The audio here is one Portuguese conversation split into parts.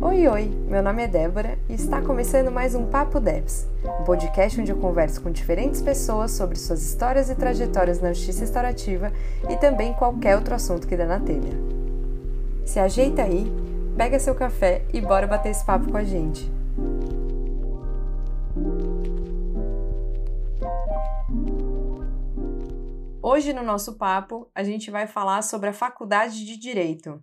Oi, oi! Meu nome é Débora e está começando mais um Papo Debs, um podcast onde eu converso com diferentes pessoas sobre suas histórias e trajetórias na justiça restaurativa e também qualquer outro assunto que dê na telha. Se ajeita aí, pega seu café e bora bater esse papo com a gente. Hoje no nosso papo a gente vai falar sobre a Faculdade de Direito.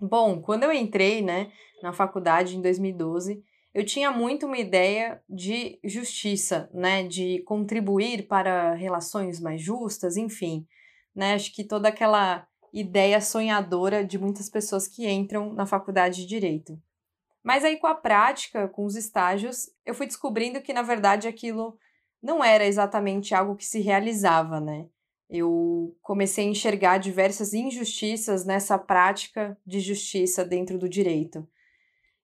Bom, quando eu entrei, né, na faculdade em 2012, eu tinha muito uma ideia de justiça, né, de contribuir para relações mais justas, enfim, né, acho que toda aquela ideia sonhadora de muitas pessoas que entram na faculdade de direito. Mas aí com a prática, com os estágios, eu fui descobrindo que na verdade aquilo não era exatamente algo que se realizava, né? Eu comecei a enxergar diversas injustiças nessa prática de justiça dentro do direito.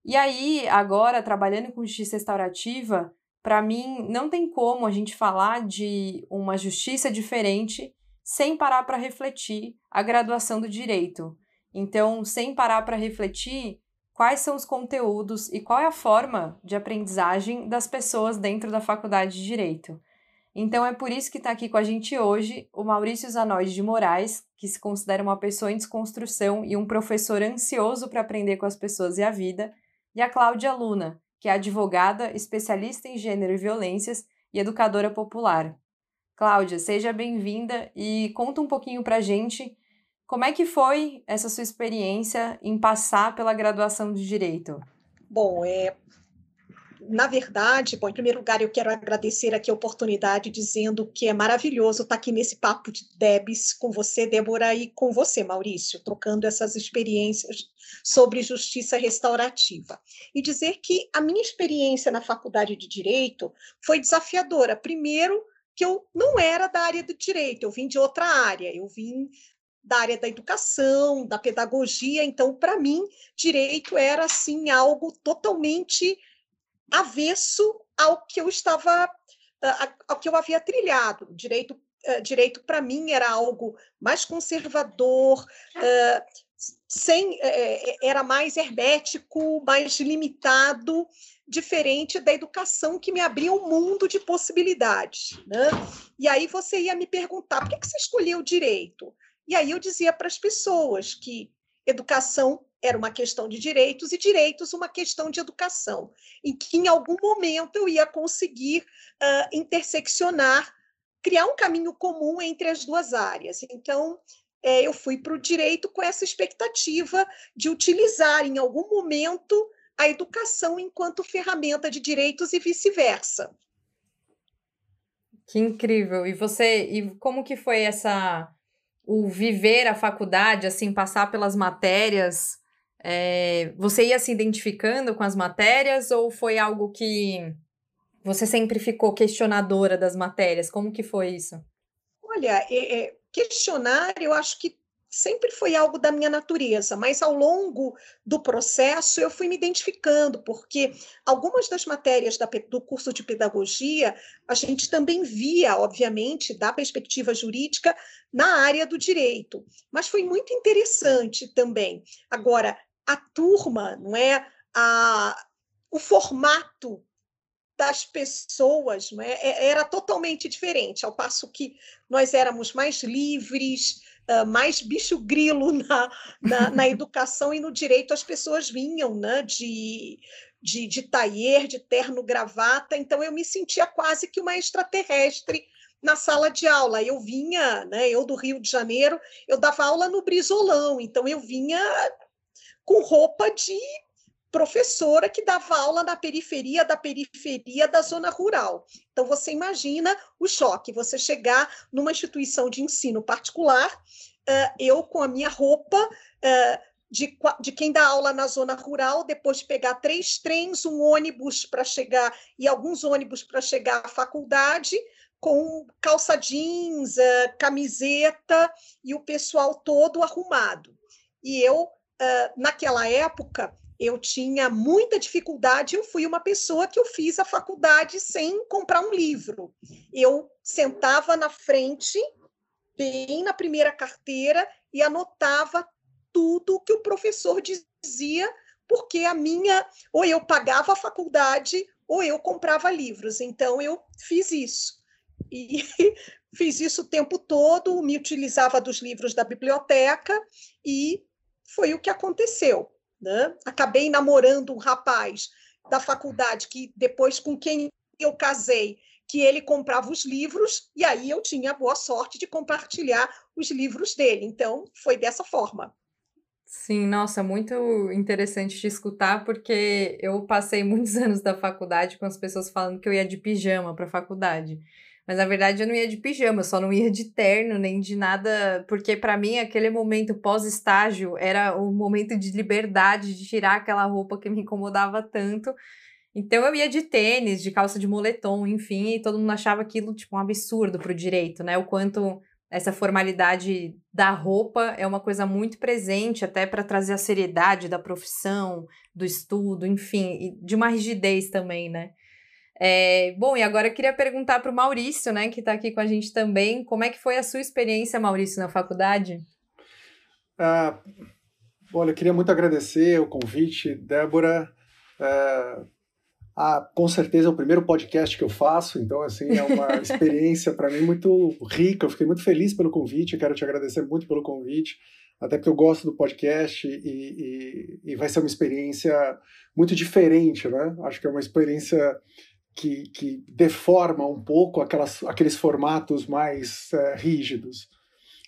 E aí, agora, trabalhando com justiça restaurativa, para mim não tem como a gente falar de uma justiça diferente sem parar para refletir a graduação do direito. Então, sem parar para refletir quais são os conteúdos e qual é a forma de aprendizagem das pessoas dentro da faculdade de direito. Então é por isso que está aqui com a gente hoje o Maurício Zanoide de Moraes, que se considera uma pessoa em desconstrução e um professor ansioso para aprender com as pessoas e a vida, e a Cláudia Luna, que é advogada, especialista em gênero e violências e educadora popular. Cláudia, seja bem-vinda e conta um pouquinho para a gente como é que foi essa sua experiência em passar pela graduação de Direito. Bom, é, na verdade, bom, em primeiro lugar, eu quero agradecer aqui a oportunidade, dizendo que é maravilhoso estar aqui nesse papo de Debs com você, Débora, e com você, Maurício, trocando essas experiências sobre justiça restaurativa. E dizer que a minha experiência na faculdade de Direito foi desafiadora. Primeiro, que eu não era da área do direito, eu vim de outra área, eu vim da área da educação, da pedagogia, então, para mim, direito era, assim, algo totalmente avesso ao que eu estava, ao que eu havia trilhado. Direito, direito para mim era algo mais conservador, sem, era mais hermético, mais limitado, diferente da educação que me abria um mundo de possibilidades. Né? E aí você ia me perguntar por que você escolheu direito? E aí eu dizia para as pessoas que educação era uma questão de direitos e direitos uma questão de educação, em que em algum momento eu ia conseguir uh, interseccionar, criar um caminho comum entre as duas áreas. Então, é, eu fui para o direito com essa expectativa de utilizar em algum momento a educação enquanto ferramenta de direitos e vice-versa. Que incrível! E você, e como que foi essa o viver a faculdade, assim, passar pelas matérias é, você ia se identificando com as matérias ou foi algo que você sempre ficou questionadora das matérias? Como que foi isso? Olha, é, é, questionar, eu acho que sempre foi algo da minha natureza, mas ao longo do processo eu fui me identificando, porque algumas das matérias da, do curso de pedagogia a gente também via, obviamente, da perspectiva jurídica na área do direito, mas foi muito interessante também. Agora, a turma, não é? A, o formato das pessoas não é? é? era totalmente diferente, ao passo que nós éramos mais livres, mais bicho grilo na, na, na educação e no direito, as pessoas vinham né? de, de, de taier, de terno gravata, então eu me sentia quase que uma extraterrestre na sala de aula. Eu vinha, né, eu do Rio de Janeiro, eu dava aula no Brizolão, então eu vinha com roupa de professora que dava aula na periferia da periferia da zona rural. Então você imagina o choque, você chegar numa instituição de ensino particular, uh, eu com a minha roupa uh, de, de quem dá aula na zona rural, depois de pegar três trens, um ônibus para chegar e alguns ônibus para chegar à faculdade, com calça jeans, uh, camiseta e o pessoal todo arrumado. E eu uh, naquela época, eu tinha muita dificuldade. Eu fui uma pessoa que eu fiz a faculdade sem comprar um livro. Eu sentava na frente, bem na primeira carteira, e anotava tudo que o professor dizia porque a minha, ou eu pagava a faculdade, ou eu comprava livros. Então, eu fiz isso. E fiz isso o tempo todo, me utilizava dos livros da biblioteca, e foi o que aconteceu. Né? Acabei namorando um rapaz da faculdade que depois com quem eu casei, que ele comprava os livros e aí eu tinha a boa sorte de compartilhar os livros dele. Então foi dessa forma. Sim, nossa, muito interessante te escutar, porque eu passei muitos anos da faculdade com as pessoas falando que eu ia de pijama para a faculdade. Mas na verdade eu não ia de pijama, só não ia de terno nem de nada, porque para mim aquele momento pós-estágio era o momento de liberdade de tirar aquela roupa que me incomodava tanto. Então eu ia de tênis, de calça de moletom, enfim, e todo mundo achava aquilo tipo um absurdo pro direito, né? O quanto essa formalidade da roupa é uma coisa muito presente até para trazer a seriedade da profissão, do estudo, enfim, e de uma rigidez também, né? É, bom, e agora eu queria perguntar para o Maurício, né, que está aqui com a gente também, como é que foi a sua experiência, Maurício, na faculdade? Ah, olha, eu queria muito agradecer o convite, Débora. É, ah, com certeza é o primeiro podcast que eu faço, então assim é uma experiência para mim muito rica. Eu fiquei muito feliz pelo convite, quero te agradecer muito pelo convite, até porque eu gosto do podcast e, e, e vai ser uma experiência muito diferente, né? Acho que é uma experiência que, que deforma um pouco aquelas, aqueles formatos mais é, rígidos.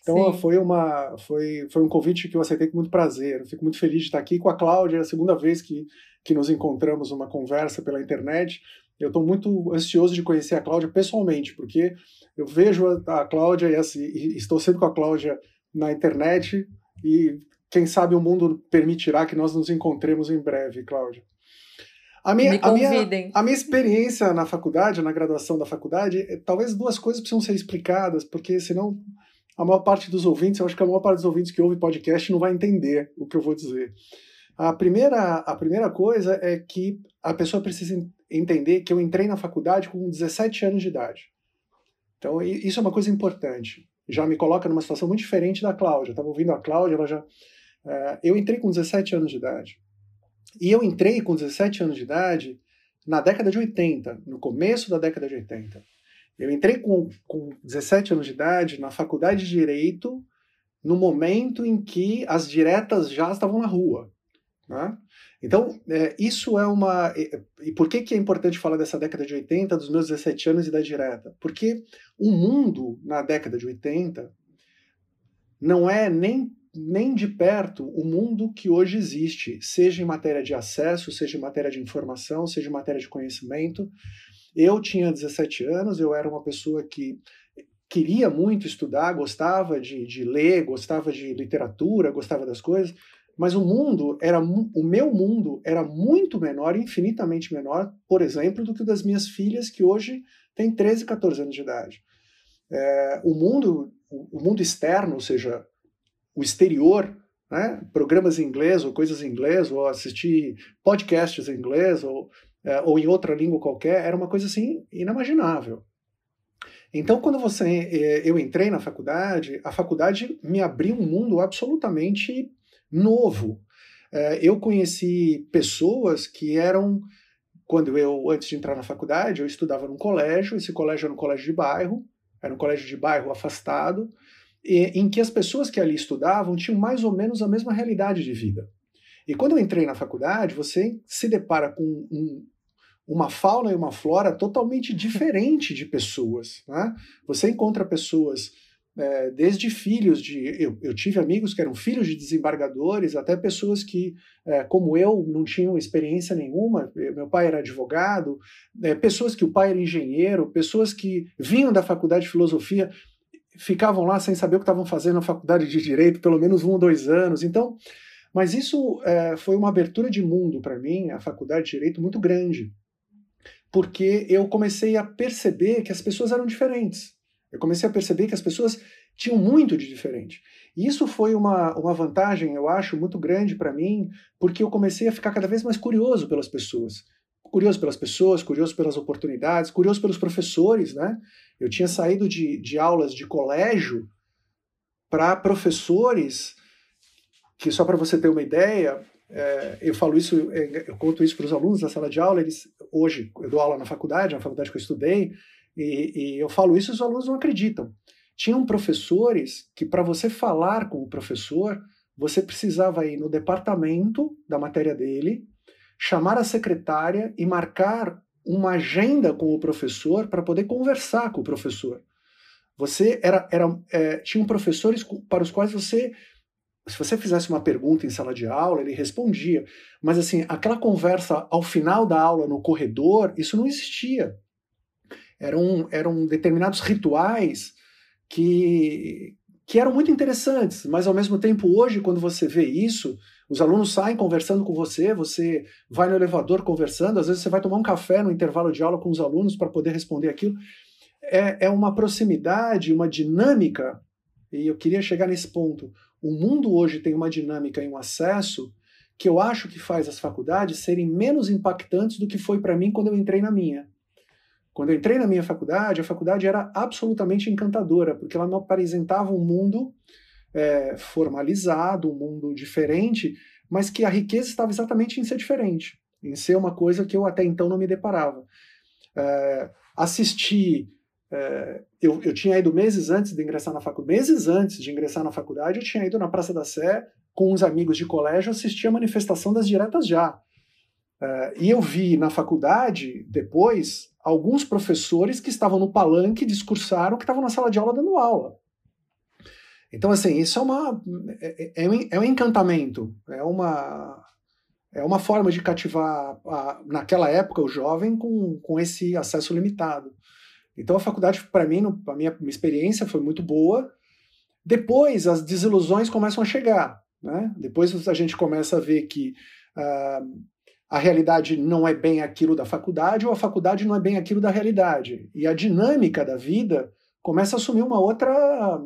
Então foi uma foi, foi um convite que eu aceitei com muito prazer. Eu fico muito feliz de estar aqui com a Cláudia, é a segunda vez que, que nos encontramos numa conversa pela internet. Eu estou muito ansioso de conhecer a Cláudia pessoalmente, porque eu vejo a, a Cláudia e, assim, e estou sempre com a Cláudia na internet e quem sabe o mundo permitirá que nós nos encontremos em breve, Cláudia. A minha, a, minha, a minha experiência na faculdade, na graduação da faculdade, é, talvez duas coisas precisam ser explicadas, porque senão a maior parte dos ouvintes, eu acho que a maior parte dos ouvintes que ouve podcast não vai entender o que eu vou dizer. A primeira, a primeira coisa é que a pessoa precisa entender que eu entrei na faculdade com 17 anos de idade. Então, isso é uma coisa importante. Já me coloca numa situação muito diferente da Cláudia. Estava ouvindo a Cláudia, ela já. Uh, eu entrei com 17 anos de idade. E eu entrei com 17 anos de idade na década de 80, no começo da década de 80. Eu entrei com, com 17 anos de idade na faculdade de Direito no momento em que as diretas já estavam na rua. Né? Então, é, isso é uma. E por que, que é importante falar dessa década de 80, dos meus 17 anos e da direta? Porque o mundo, na década de 80, não é nem nem de perto o mundo que hoje existe, seja em matéria de acesso, seja em matéria de informação, seja em matéria de conhecimento. Eu tinha 17 anos, eu era uma pessoa que queria muito estudar, gostava de, de ler, gostava de literatura, gostava das coisas, mas o mundo era o meu mundo era muito menor, infinitamente menor, por exemplo, do que o das minhas filhas que hoje têm 13, 14 anos de idade. É, o mundo o mundo externo, ou seja, o exterior, né? programas em inglês ou coisas em inglês, ou assistir podcasts em inglês ou, é, ou em outra língua qualquer, era uma coisa assim inimaginável. Então, quando você, é, eu entrei na faculdade, a faculdade me abriu um mundo absolutamente novo. É, eu conheci pessoas que eram, quando eu, antes de entrar na faculdade, eu estudava num colégio, esse colégio era um colégio de bairro, era um colégio de bairro afastado, em que as pessoas que ali estudavam tinham mais ou menos a mesma realidade de vida. E quando eu entrei na faculdade, você se depara com um, uma fauna e uma flora totalmente diferente de pessoas. Né? Você encontra pessoas é, desde filhos de. Eu, eu, tive amigos que eram filhos de desembargadores, até pessoas que, é, como eu, não tinham experiência nenhuma. Meu pai era advogado, é, pessoas que o pai era engenheiro, pessoas que vinham da faculdade de filosofia ficavam lá sem saber o que estavam fazendo na faculdade de direito, pelo menos um ou dois anos. Então, mas isso é, foi uma abertura de mundo para mim, a faculdade de direito, muito grande, porque eu comecei a perceber que as pessoas eram diferentes. Eu comecei a perceber que as pessoas tinham muito de diferente. E isso foi uma, uma vantagem, eu acho, muito grande para mim, porque eu comecei a ficar cada vez mais curioso pelas pessoas curioso pelas pessoas, curioso pelas oportunidades, curioso pelos professores, né? Eu tinha saído de, de aulas de colégio para professores que, só para você ter uma ideia, é, eu falo isso, é, eu conto isso para os alunos na sala de aula, eles, hoje eu dou aula na faculdade, na faculdade que eu estudei, e, e eu falo isso e os alunos não acreditam. Tinham professores que, para você falar com o professor, você precisava ir no departamento da matéria dele, chamar a secretária e marcar uma agenda com o professor para poder conversar com o professor. Você era, era é, tinham professores para os quais você se você fizesse uma pergunta em sala de aula, ele respondia. Mas assim, aquela conversa ao final da aula no corredor, isso não existia. Eram, eram determinados rituais que, que eram muito interessantes, mas ao mesmo tempo, hoje, quando você vê isso, os alunos saem conversando com você, você vai no elevador conversando, às vezes você vai tomar um café no intervalo de aula com os alunos para poder responder aquilo. É, é uma proximidade, uma dinâmica, e eu queria chegar nesse ponto o mundo hoje tem uma dinâmica e um acesso que eu acho que faz as faculdades serem menos impactantes do que foi para mim quando eu entrei na minha. Quando eu entrei na minha faculdade, a faculdade era absolutamente encantadora, porque ela me apresentava um mundo é, formalizado, um mundo diferente, mas que a riqueza estava exatamente em ser diferente, em ser uma coisa que eu até então não me deparava. É, é, eu, eu tinha ido meses antes de ingressar na faculdade, meses antes de ingressar na faculdade, eu tinha ido na Praça da Sé com uns amigos de colégio assistir a manifestação das diretas já. É, e eu vi na faculdade, depois, alguns professores que estavam no palanque discursaram que estavam na sala de aula dando aula. Então, assim, isso é uma é, é, um, é um encantamento, é uma é uma forma de cativar a, naquela época o jovem com, com esse acesso limitado. Então a faculdade, para mim, a minha, minha experiência foi muito boa. Depois as desilusões começam a chegar. Né? Depois a gente começa a ver que uh, a realidade não é bem aquilo da faculdade ou a faculdade não é bem aquilo da realidade. E a dinâmica da vida começa a assumir uma outra,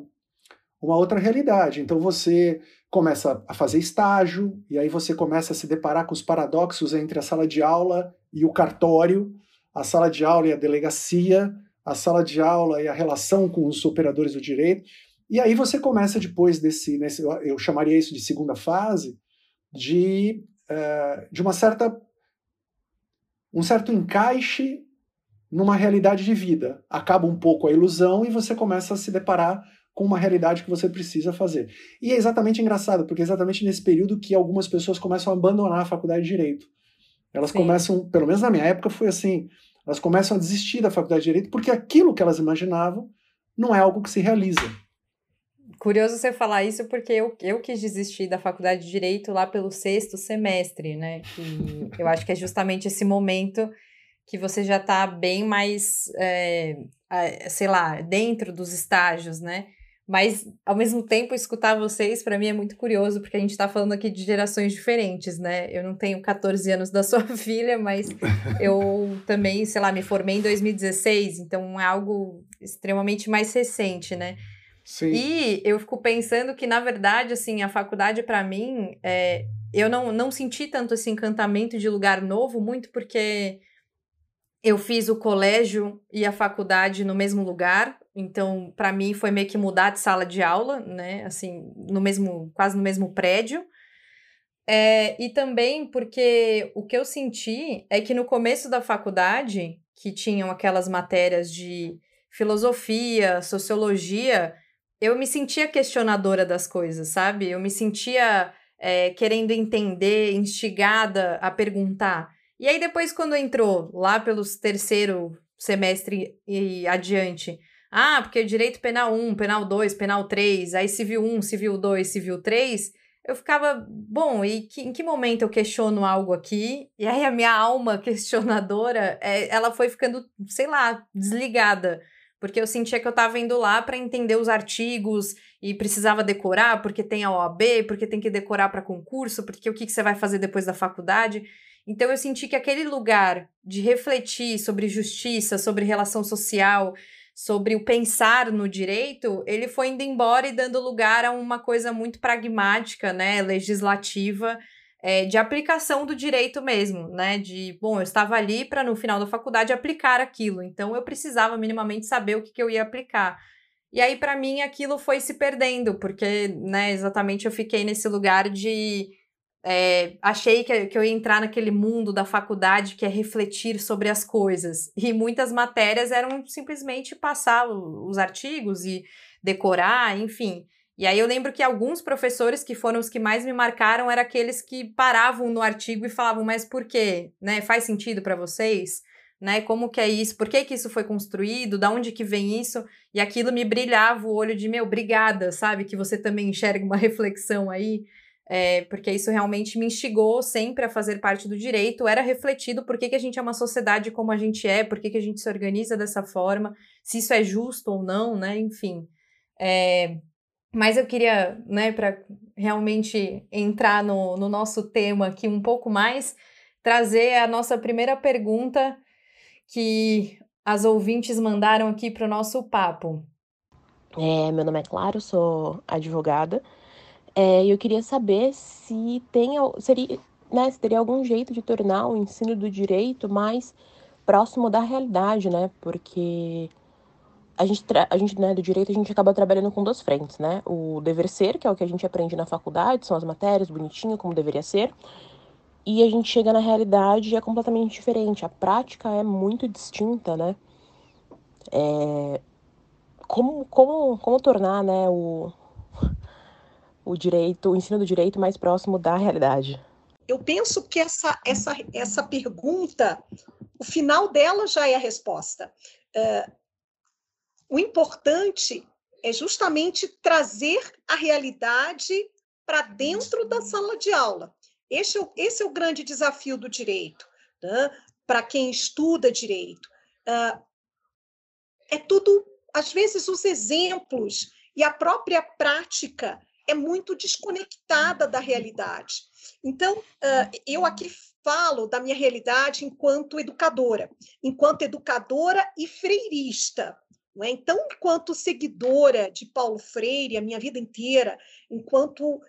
uma outra realidade. Então você começa a fazer estágio, e aí você começa a se deparar com os paradoxos entre a sala de aula e o cartório, a sala de aula e a delegacia, a sala de aula e a relação com os operadores do direito. E aí você começa depois desse, nesse, eu chamaria isso de segunda fase, de, uh, de uma certa um certo encaixe numa realidade de vida. Acaba um pouco a ilusão e você começa a se deparar com uma realidade que você precisa fazer. E é exatamente engraçado, porque é exatamente nesse período que algumas pessoas começam a abandonar a faculdade de direito. Elas Sim. começam, pelo menos na minha época foi assim, elas começam a desistir da faculdade de direito porque aquilo que elas imaginavam não é algo que se realiza. Curioso você falar isso porque eu, eu quis desistir da faculdade de direito lá pelo sexto semestre, né? Que eu acho que é justamente esse momento que você já está bem mais, é, sei lá, dentro dos estágios, né? Mas, ao mesmo tempo, escutar vocês, para mim, é muito curioso, porque a gente está falando aqui de gerações diferentes, né? Eu não tenho 14 anos da sua filha, mas eu também, sei lá, me formei em 2016, então é algo extremamente mais recente, né? Sim. E eu fico pensando que, na verdade, assim, a faculdade, para mim, é, eu não, não senti tanto esse encantamento de lugar novo, muito porque eu fiz o colégio e a faculdade no mesmo lugar, então para mim foi meio que mudar de sala de aula, né? Assim, no mesmo, quase no mesmo prédio. É, e também porque o que eu senti é que no começo da faculdade, que tinham aquelas matérias de filosofia, sociologia, eu me sentia questionadora das coisas, sabe? Eu me sentia é, querendo entender, instigada a perguntar. E aí, depois, quando entrou lá pelos terceiro semestre e adiante, ah, porque direito penal 1, penal 2, penal 3, aí civil 1, civil 2, civil 3, eu ficava, bom, e que, em que momento eu questiono algo aqui? E aí a minha alma questionadora, é, ela foi ficando, sei lá, desligada. Porque eu sentia que eu estava indo lá para entender os artigos e precisava decorar, porque tem a OAB, porque tem que decorar para concurso, porque o que, que você vai fazer depois da faculdade. Então eu senti que aquele lugar de refletir sobre justiça, sobre relação social, sobre o pensar no direito, ele foi indo embora e dando lugar a uma coisa muito pragmática, né, legislativa, é, de aplicação do direito mesmo, né? De, bom, eu estava ali para no final da faculdade aplicar aquilo, então eu precisava minimamente saber o que, que eu ia aplicar. E aí, para mim, aquilo foi se perdendo, porque, né, exatamente eu fiquei nesse lugar de é, achei que, que eu ia entrar naquele mundo da faculdade que é refletir sobre as coisas. E muitas matérias eram simplesmente passar os artigos e decorar, enfim. E aí eu lembro que alguns professores que foram os que mais me marcaram eram aqueles que paravam no artigo e falavam, mas por quê? Né? Faz sentido para vocês? Né? Como que é isso? Por que, que isso foi construído? Da onde que vem isso? E aquilo me brilhava o olho de, meu, obrigada, sabe? Que você também enxerga uma reflexão aí é, porque isso realmente me instigou sempre a fazer parte do direito, era refletido por que, que a gente é uma sociedade como a gente é, por que, que a gente se organiza dessa forma, se isso é justo ou não, né? Enfim. É, mas eu queria, né, para realmente entrar no, no nosso tema aqui um pouco mais, trazer a nossa primeira pergunta que as ouvintes mandaram aqui para o nosso papo. É, meu nome é Claro, sou advogada. É, eu queria saber se tem seria, né, se teria algum jeito de tornar o ensino do direito mais próximo da realidade, né? Porque a gente, a gente né, do direito, a gente acaba trabalhando com duas frentes, né? O dever ser, que é o que a gente aprende na faculdade, são as matérias, bonitinho, como deveria ser. E a gente chega na realidade e é completamente diferente. A prática é muito distinta, né? É... Como, como, como tornar né, o, o direito, o ensino do direito mais próximo da realidade? Eu penso que essa, essa, essa pergunta, o final dela já é a resposta. Uh, o importante é justamente trazer a realidade para dentro da sala de aula. Esse é, esse é o grande desafio do direito, né? para quem estuda direito. Uh, é tudo, às vezes, os exemplos e a própria prática é muito desconectada da realidade. Então, eu aqui falo da minha realidade enquanto educadora, enquanto educadora e freirista. É? Então, enquanto seguidora de Paulo Freire a minha vida inteira, enquanto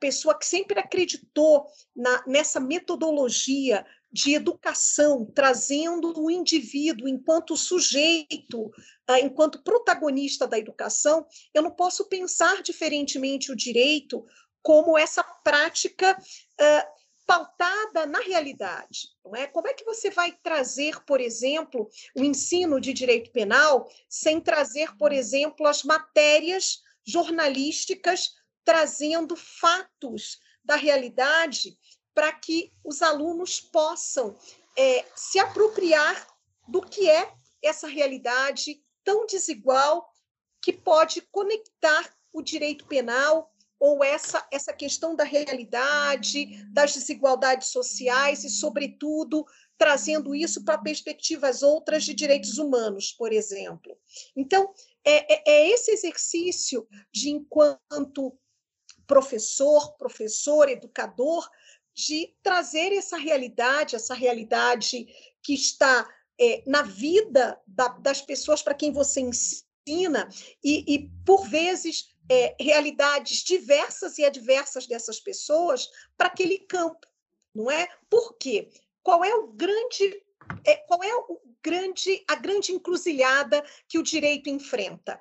pessoa que sempre acreditou na, nessa metodologia de educação, trazendo o indivíduo enquanto sujeito, ah, enquanto protagonista da educação, eu não posso pensar diferentemente o direito como essa prática uh, pautada na realidade. Não é? Como é que você vai trazer, por exemplo, o ensino de direito penal sem trazer, por exemplo, as matérias jornalísticas trazendo fatos da realidade para que os alunos possam é, se apropriar do que é essa realidade tão desigual que pode conectar o direito penal ou essa, essa questão da realidade, das desigualdades sociais e, sobretudo, trazendo isso para perspectivas outras de direitos humanos, por exemplo. Então, é, é, é esse exercício de, enquanto professor, professor, educador, de trazer essa realidade, essa realidade que está é, na vida da, das pessoas para quem você ensina, e, e por vezes, é, realidades diversas e adversas dessas pessoas para aquele campo, não é? Por quê? Qual é o grande é, qual é o grande, a grande encruzilhada que o direito enfrenta?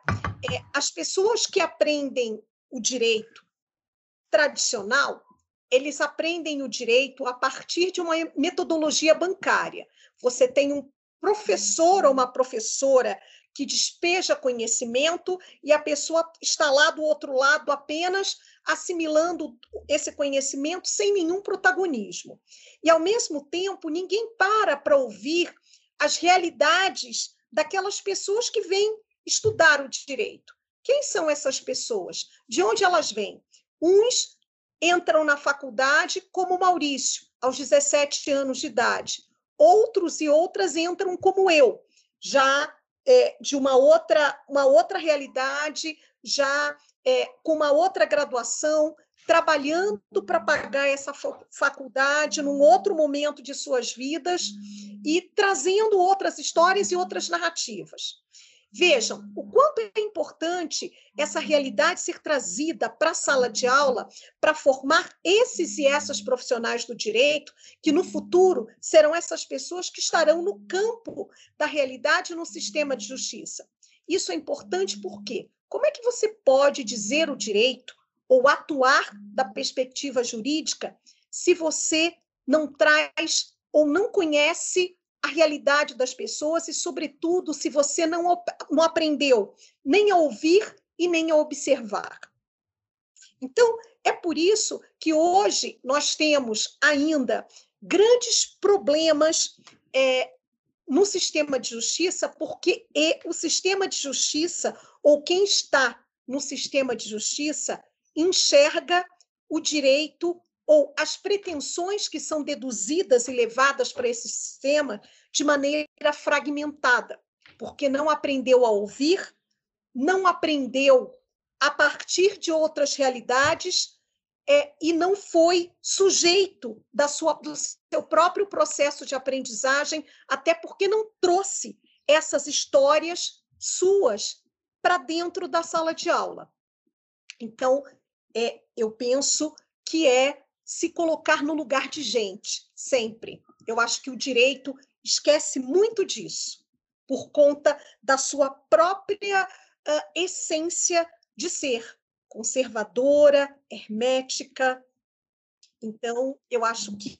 É, as pessoas que aprendem o direito tradicional, eles aprendem o direito a partir de uma metodologia bancária. Você tem um professor ou uma professora que despeja conhecimento e a pessoa está lá do outro lado apenas assimilando esse conhecimento sem nenhum protagonismo. E, ao mesmo tempo, ninguém para para ouvir as realidades daquelas pessoas que vêm estudar o direito. Quem são essas pessoas? De onde elas vêm? Uns entram na faculdade como Maurício, aos 17 anos de idade. Outros e outras entram como eu, já é, de uma outra, uma outra realidade, já é, com uma outra graduação, trabalhando para pagar essa faculdade num outro momento de suas vidas e trazendo outras histórias e outras narrativas. Vejam o quanto é importante essa realidade ser trazida para a sala de aula para formar esses e essas profissionais do direito, que no futuro serão essas pessoas que estarão no campo da realidade no sistema de justiça. Isso é importante porque como é que você pode dizer o direito ou atuar da perspectiva jurídica se você não traz ou não conhece a realidade das pessoas e, sobretudo, se você não, não aprendeu nem a ouvir e nem a observar. Então, é por isso que hoje nós temos ainda grandes problemas é, no sistema de justiça, porque o sistema de justiça, ou quem está no sistema de justiça, enxerga o direito ou as pretensões que são deduzidas e levadas para esse sistema de maneira fragmentada, porque não aprendeu a ouvir, não aprendeu a partir de outras realidades é, e não foi sujeito da sua, do seu próprio processo de aprendizagem, até porque não trouxe essas histórias suas para dentro da sala de aula. Então, é, eu penso que é se colocar no lugar de gente, sempre. Eu acho que o direito esquece muito disso, por conta da sua própria uh, essência de ser conservadora, hermética. Então, eu acho que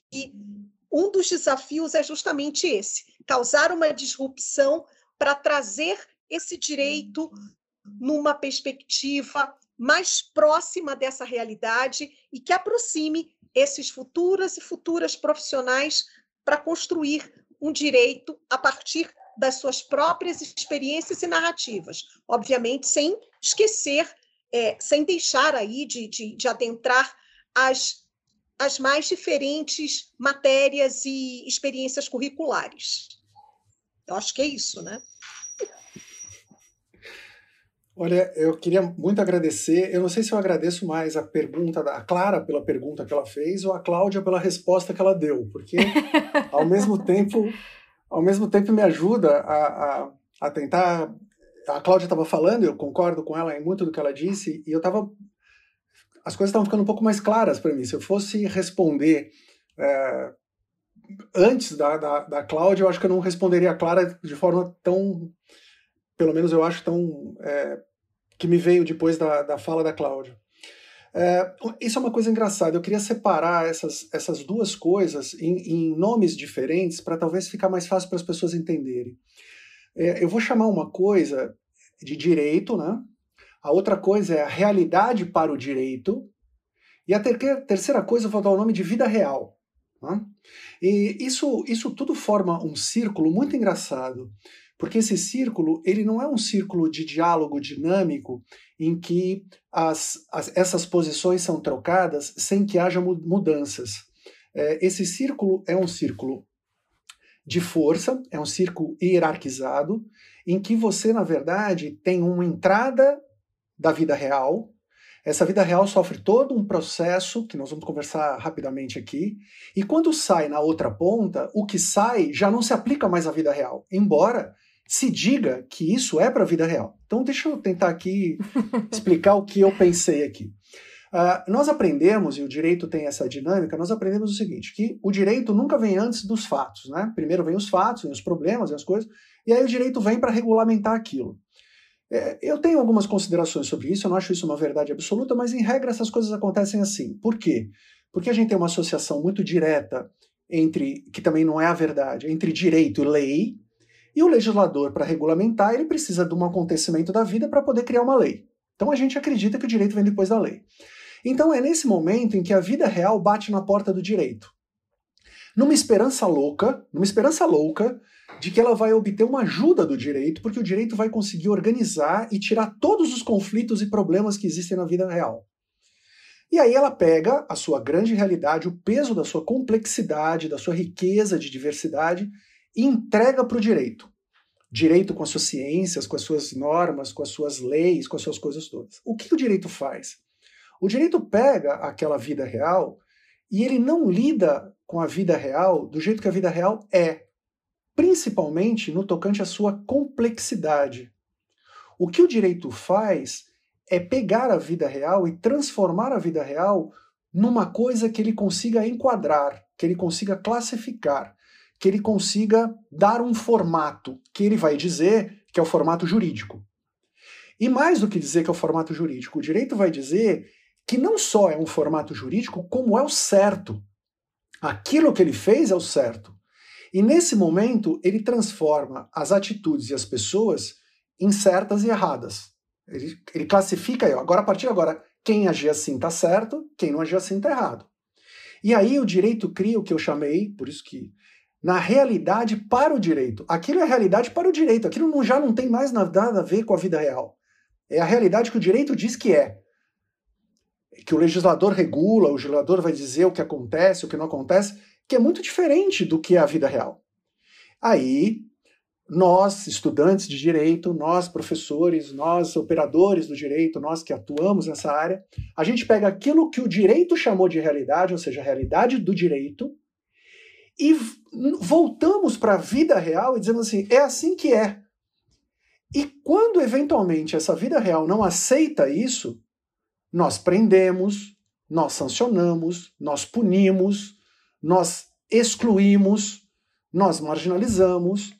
um dos desafios é justamente esse: causar uma disrupção para trazer esse direito numa perspectiva mais próxima dessa realidade e que aproxime esses futuras e futuras profissionais para construir um direito a partir das suas próprias experiências e narrativas, obviamente sem esquecer, é, sem deixar aí de, de, de adentrar as, as mais diferentes matérias e experiências curriculares. Eu acho que é isso, né? Olha, eu queria muito agradecer. Eu não sei se eu agradeço mais a pergunta da a Clara pela pergunta que ela fez ou a Cláudia pela resposta que ela deu, porque ao mesmo tempo, ao mesmo tempo me ajuda a, a, a tentar. A Cláudia estava falando, eu concordo com ela em muito do que ela disse, e eu estava. As coisas estavam ficando um pouco mais claras para mim. Se eu fosse responder é, antes da, da, da Cláudia, eu acho que eu não responderia a Clara de forma tão pelo menos eu acho tão é, que me veio depois da, da fala da Cláudia. É, isso é uma coisa engraçada. Eu queria separar essas, essas duas coisas em, em nomes diferentes para talvez ficar mais fácil para as pessoas entenderem. É, eu vou chamar uma coisa de direito, né? A outra coisa é a realidade para o direito. E a ter terceira coisa eu vou dar o nome de vida real. Né? E isso, isso tudo forma um círculo muito engraçado. Porque esse círculo, ele não é um círculo de diálogo dinâmico em que as, as essas posições são trocadas sem que haja mudanças. É, esse círculo é um círculo de força, é um círculo hierarquizado, em que você, na verdade, tem uma entrada da vida real. Essa vida real sofre todo um processo que nós vamos conversar rapidamente aqui. E quando sai na outra ponta, o que sai já não se aplica mais à vida real, embora se diga que isso é para a vida real. Então, deixa eu tentar aqui explicar o que eu pensei aqui. Uh, nós aprendemos, e o direito tem essa dinâmica, nós aprendemos o seguinte, que o direito nunca vem antes dos fatos, né? Primeiro vem os fatos, vem os problemas, vem as coisas, e aí o direito vem para regulamentar aquilo. É, eu tenho algumas considerações sobre isso, eu não acho isso uma verdade absoluta, mas em regra essas coisas acontecem assim. Por quê? Porque a gente tem uma associação muito direta entre, que também não é a verdade, entre direito e lei, e o legislador, para regulamentar, ele precisa de um acontecimento da vida para poder criar uma lei. Então a gente acredita que o direito vem depois da lei. Então é nesse momento em que a vida real bate na porta do direito. Numa esperança louca, numa esperança louca de que ela vai obter uma ajuda do direito, porque o direito vai conseguir organizar e tirar todos os conflitos e problemas que existem na vida real. E aí ela pega a sua grande realidade, o peso da sua complexidade, da sua riqueza de diversidade e entrega para o direito. Direito com as suas ciências, com as suas normas, com as suas leis, com as suas coisas todas. O que o direito faz? O direito pega aquela vida real e ele não lida com a vida real do jeito que a vida real é, principalmente no tocante à sua complexidade. O que o direito faz é pegar a vida real e transformar a vida real numa coisa que ele consiga enquadrar, que ele consiga classificar que ele consiga dar um formato que ele vai dizer que é o formato jurídico. E mais do que dizer que é o formato jurídico, o direito vai dizer que não só é um formato jurídico, como é o certo. Aquilo que ele fez é o certo. E nesse momento, ele transforma as atitudes e as pessoas em certas e erradas. Ele, ele classifica agora a partir de agora, quem agir assim está certo, quem não agir assim está errado. E aí o direito cria o que eu chamei, por isso que na realidade para o direito. Aquilo é a realidade para o direito. Aquilo não, já não tem mais nada a ver com a vida real. É a realidade que o direito diz que é. Que o legislador regula, o legislador vai dizer o que acontece, o que não acontece, que é muito diferente do que é a vida real. Aí nós, estudantes de direito, nós, professores, nós, operadores do direito, nós que atuamos nessa área, a gente pega aquilo que o direito chamou de realidade, ou seja, a realidade do direito, e voltamos para a vida real e dizemos assim: é assim que é. E quando eventualmente essa vida real não aceita isso, nós prendemos, nós sancionamos, nós punimos, nós excluímos, nós marginalizamos,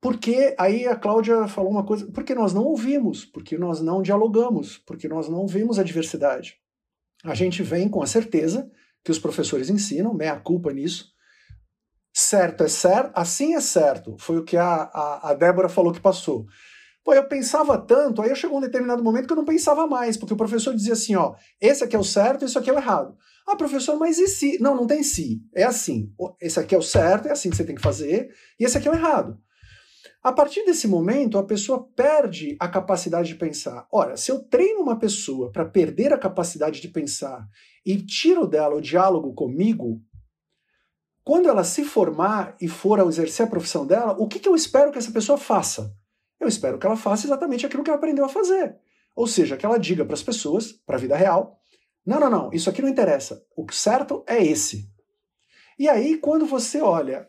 porque aí a Cláudia falou uma coisa, porque nós não ouvimos, porque nós não dialogamos, porque nós não vimos a diversidade. A gente vem com a certeza que os professores ensinam, meia culpa nisso. Certo é certo, assim é certo. Foi o que a, a, a Débora falou que passou. Pô, eu pensava tanto, aí chegou um determinado momento que eu não pensava mais, porque o professor dizia assim, ó, esse aqui é o certo, esse aqui é o errado. Ah, professor, mas e se? Não, não tem se. É assim. Esse aqui é o certo, é assim que você tem que fazer, e esse aqui é o errado. A partir desse momento, a pessoa perde a capacidade de pensar. Ora, se eu treino uma pessoa para perder a capacidade de pensar e tiro dela o diálogo comigo, quando ela se formar e for ao exercer a profissão dela, o que, que eu espero que essa pessoa faça? Eu espero que ela faça exatamente aquilo que ela aprendeu a fazer. Ou seja, que ela diga para as pessoas, para a vida real: não, não, não, isso aqui não interessa. O certo é esse. E aí, quando você olha,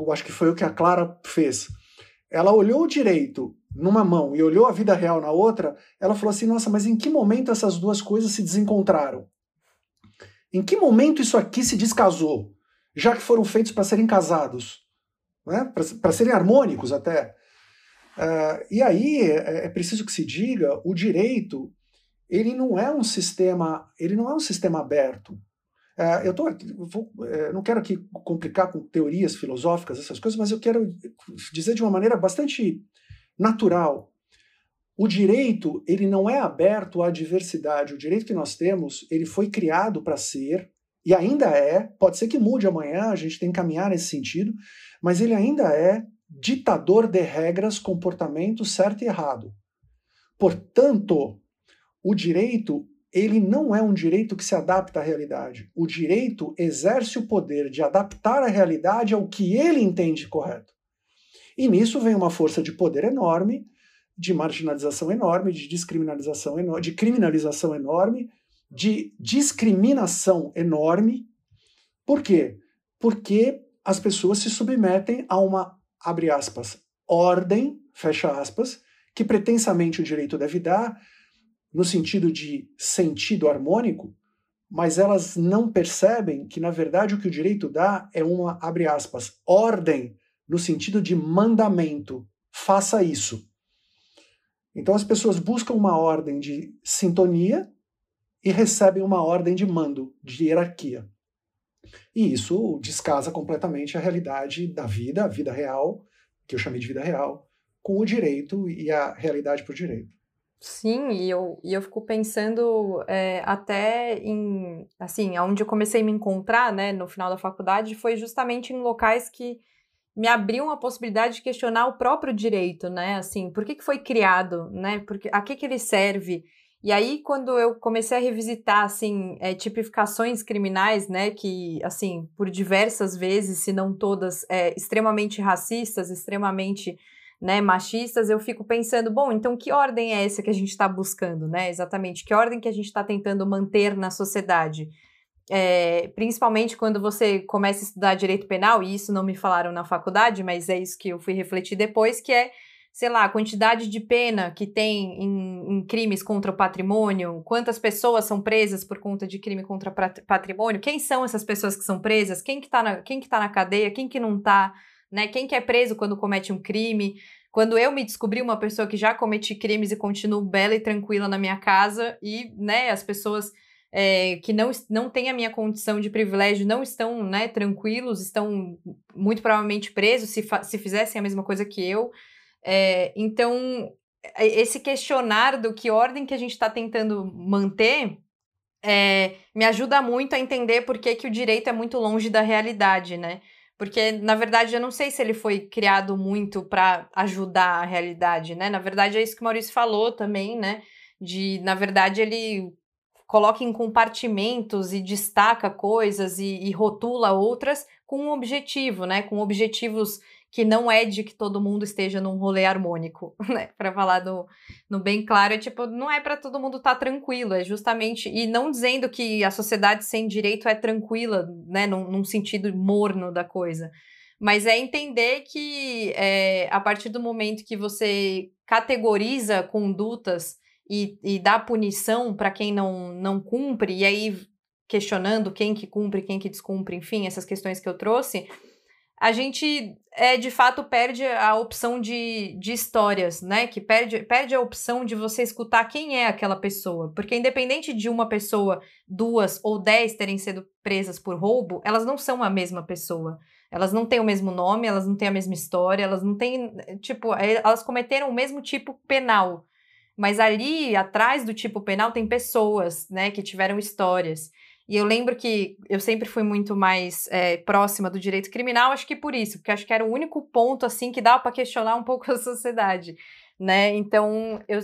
eu acho que foi o que a Clara fez, ela olhou o direito numa mão e olhou a vida real na outra, ela falou assim: nossa, mas em que momento essas duas coisas se desencontraram? Em que momento isso aqui se descasou? Já que foram feitos para serem casados, né? para serem harmônicos até. Uh, e aí é, é preciso que se diga: o direito ele não é um sistema, ele não é um sistema aberto. Uh, eu tô, vou, uh, não quero aqui complicar com teorias filosóficas, essas coisas, mas eu quero dizer de uma maneira bastante natural. O direito, ele não é aberto à diversidade. O direito que nós temos, ele foi criado para ser, e ainda é, pode ser que mude amanhã, a gente tem que caminhar nesse sentido, mas ele ainda é ditador de regras, comportamento certo e errado. Portanto, o direito ele não é um direito que se adapta à realidade. O direito exerce o poder de adaptar a realidade ao que ele entende correto. E nisso vem uma força de poder enorme, de marginalização enorme, de descriminalização enorme, de criminalização enorme, de discriminação enorme. Por quê? Porque as pessoas se submetem a uma, abre aspas, ordem, fecha aspas, que pretensamente o direito deve dar, no sentido de sentido harmônico, mas elas não percebem que, na verdade, o que o direito dá é uma, abre aspas, ordem, no sentido de mandamento. Faça isso. Então as pessoas buscam uma ordem de sintonia e recebem uma ordem de mando, de hierarquia. E isso descasa completamente a realidade da vida, a vida real, que eu chamei de vida real, com o direito e a realidade por direito. Sim, e eu, e eu fico pensando é, até em, assim, onde eu comecei a me encontrar, né, no final da faculdade, foi justamente em locais que me abriam a possibilidade de questionar o próprio direito, né, assim, por que, que foi criado, né, porque, a que que ele serve, e aí, quando eu comecei a revisitar, assim, é, tipificações criminais, né, que, assim, por diversas vezes, se não todas, é, extremamente racistas, extremamente né, machistas, eu fico pensando, bom, então que ordem é essa que a gente está buscando, né? Exatamente, que ordem que a gente está tentando manter na sociedade? É, principalmente quando você começa a estudar direito penal, e isso não me falaram na faculdade, mas é isso que eu fui refletir depois, que é, sei lá, a quantidade de pena que tem em, em crimes contra o patrimônio, quantas pessoas são presas por conta de crime contra patrimônio, quem são essas pessoas que são presas, quem que tá na, quem que tá na cadeia, quem que não está né? Quem que é preso quando comete um crime? Quando eu me descobri uma pessoa que já cometi crimes e continuo bela e tranquila na minha casa e, né, as pessoas é, que não, não têm a minha condição de privilégio não estão né, tranquilos, estão muito provavelmente presos se, se fizessem a mesma coisa que eu. É, então, esse questionar do que ordem que a gente está tentando manter é, me ajuda muito a entender por que, que o direito é muito longe da realidade, né? Porque, na verdade, eu não sei se ele foi criado muito para ajudar a realidade, né? Na verdade, é isso que o Maurício falou também, né? De, na verdade, ele coloca em compartimentos e destaca coisas e, e rotula outras com um objetivo, né? Com objetivos que não é de que todo mundo esteja num rolê harmônico, né? Para falar do, no bem claro, é tipo, não é para todo mundo estar tá tranquilo, é justamente e não dizendo que a sociedade sem direito é tranquila, né? Num, num sentido morno da coisa, mas é entender que é, a partir do momento que você categoriza condutas e, e dá punição para quem não, não cumpre, e aí questionando quem que cumpre, quem que descumpre, enfim, essas questões que eu trouxe a gente é de fato perde a opção de, de histórias, né? Que perde, perde a opção de você escutar quem é aquela pessoa. Porque independente de uma pessoa, duas ou dez terem sido presas por roubo, elas não são a mesma pessoa. Elas não têm o mesmo nome, elas não têm a mesma história, elas não têm. Tipo, é, elas cometeram o mesmo tipo penal. Mas ali, atrás do tipo penal, tem pessoas, né, que tiveram histórias. E eu lembro que eu sempre fui muito mais é, próxima do direito criminal, acho que por isso, porque acho que era o único ponto assim que dava para questionar um pouco a sociedade, né? Então eu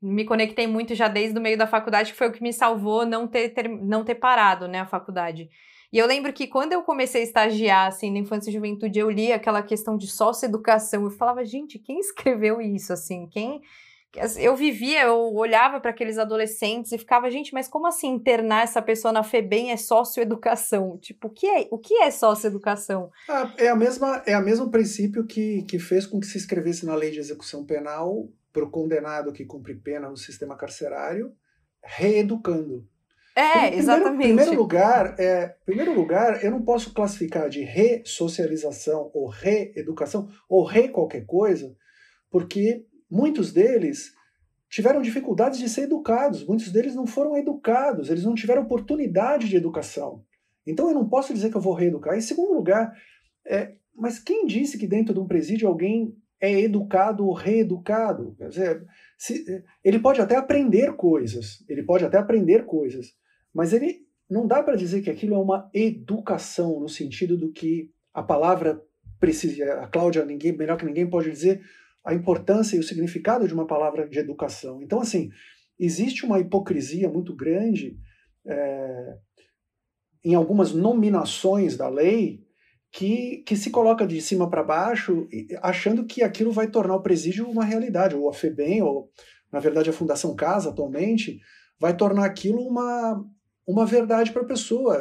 me conectei muito já desde o meio da faculdade, que foi o que me salvou não ter, ter, não ter parado, né, a faculdade. E eu lembro que quando eu comecei a estagiar, assim, na infância e juventude, eu li aquela questão de socioeducação. Eu falava, gente, quem escreveu isso, assim? Quem eu vivia, eu olhava para aqueles adolescentes e ficava, gente, mas como assim internar essa pessoa na FEBEM é socioeducação? Tipo, o que é, o que é socioeducação? Ah, é, a mesma, é o mesmo princípio que, que fez com que se escrevesse na lei de execução penal para o condenado que cumpre pena no sistema carcerário, reeducando. É, primeiro, exatamente. Primeiro lugar, é, primeiro lugar, eu não posso classificar de ressocialização ou reeducação ou re qualquer coisa, porque Muitos deles tiveram dificuldades de ser educados, muitos deles não foram educados, eles não tiveram oportunidade de educação. Então eu não posso dizer que eu vou reeducar. Em segundo lugar, é, mas quem disse que dentro de um presídio alguém é educado ou reeducado? Quer dizer, se, ele pode até aprender coisas, ele pode até aprender coisas, mas ele não dá para dizer que aquilo é uma educação no sentido do que a palavra precisa. A Cláudia, ninguém melhor que ninguém pode dizer a importância e o significado de uma palavra de educação. Então, assim, existe uma hipocrisia muito grande é, em algumas nominações da lei que, que se coloca de cima para baixo, achando que aquilo vai tornar o presídio uma realidade, ou a FEBEM, ou na verdade a Fundação Casa atualmente, vai tornar aquilo uma, uma verdade para a pessoa.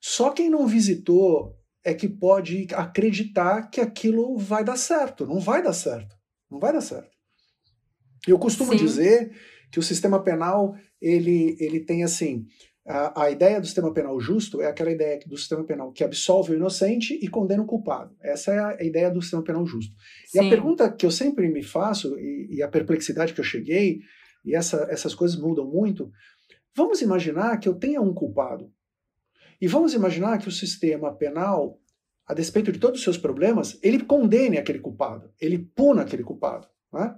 Só quem não visitou é que pode acreditar que aquilo vai dar certo. Não vai dar certo. Não vai dar certo. Eu costumo Sim. dizer que o sistema penal ele, ele tem assim a, a, ideia do sistema penal justo é aquela ideia do sistema penal que absolve o inocente e condena o culpado. Essa é a ideia do sistema penal justo. Sim. E a pergunta que eu sempre me faço, e, e a perplexidade que eu cheguei, e essa, essas coisas mudam muito, vamos imaginar que eu tenha um culpado. E vamos imaginar que o sistema penal a despeito de todos os seus problemas, ele condene aquele culpado, ele puna aquele culpado. Né?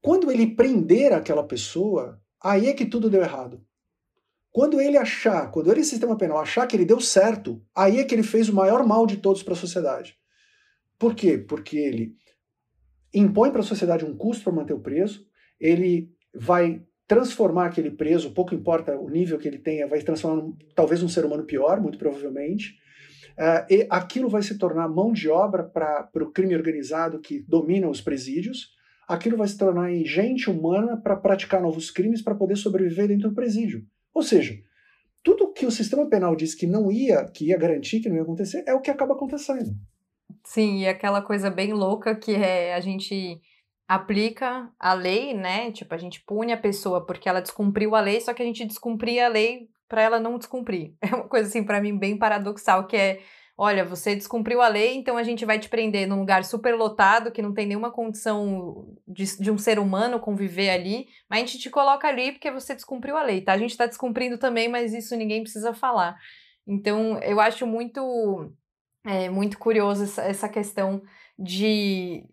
Quando ele prender aquela pessoa, aí é que tudo deu errado. Quando ele achar, quando ele, sistema penal, achar que ele deu certo, aí é que ele fez o maior mal de todos para a sociedade. Por quê? Porque ele impõe para a sociedade um custo para manter o preso, ele vai transformar aquele preso, pouco importa o nível que ele tenha, vai transformar talvez um ser humano pior, muito provavelmente. Uh, e aquilo vai se tornar mão de obra para o crime organizado que domina os presídios, aquilo vai se tornar gente humana para praticar novos crimes para poder sobreviver dentro do presídio. Ou seja, tudo que o sistema penal diz que não ia, que ia garantir que não ia acontecer, é o que acaba acontecendo. Sim, e aquela coisa bem louca que é a gente aplica a lei, né? Tipo, a gente pune a pessoa porque ela descumpriu a lei, só que a gente descumpria a lei para ela não descumprir. É uma coisa assim para mim bem paradoxal, que é olha, você descumpriu a lei, então a gente vai te prender num lugar super lotado, que não tem nenhuma condição de, de um ser humano conviver ali, mas a gente te coloca ali porque você descumpriu a lei, tá? A gente está descumprindo também, mas isso ninguém precisa falar. Então, eu acho muito, é, muito curioso essa, essa questão de,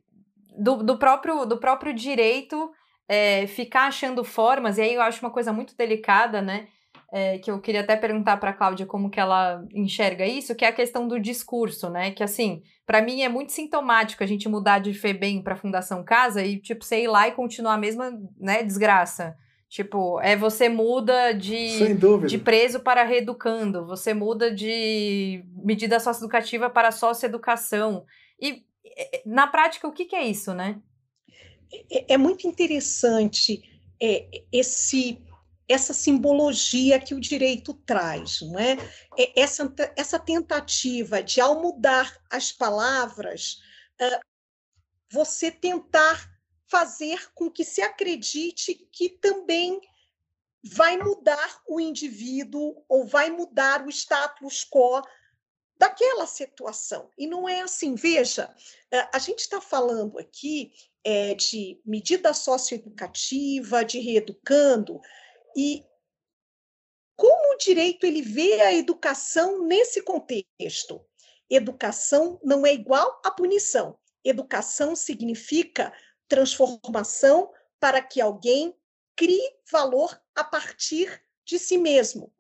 do, do, próprio, do próprio direito é, ficar achando formas, e aí eu acho uma coisa muito delicada, né? É, que eu queria até perguntar para a Cláudia como que ela enxerga isso, que é a questão do discurso, né? Que assim, para mim é muito sintomático a gente mudar de FEBEM para Fundação Casa e tipo você ir lá e continuar a mesma, né, desgraça. Tipo, é você muda de, de preso para reeducando, você muda de medida socioeducativa para socioeducação. E na prática, o que, que é isso, né? É, é muito interessante é, esse essa simbologia que o direito traz, não é? Essa, essa tentativa de, ao mudar as palavras, você tentar fazer com que se acredite que também vai mudar o indivíduo ou vai mudar o status quo daquela situação. E não é assim. Veja, a gente está falando aqui é, de medida socioeducativa, de reeducando, e como o direito ele vê a educação nesse contexto? Educação não é igual a punição. Educação significa transformação para que alguém crie valor a partir de si mesmo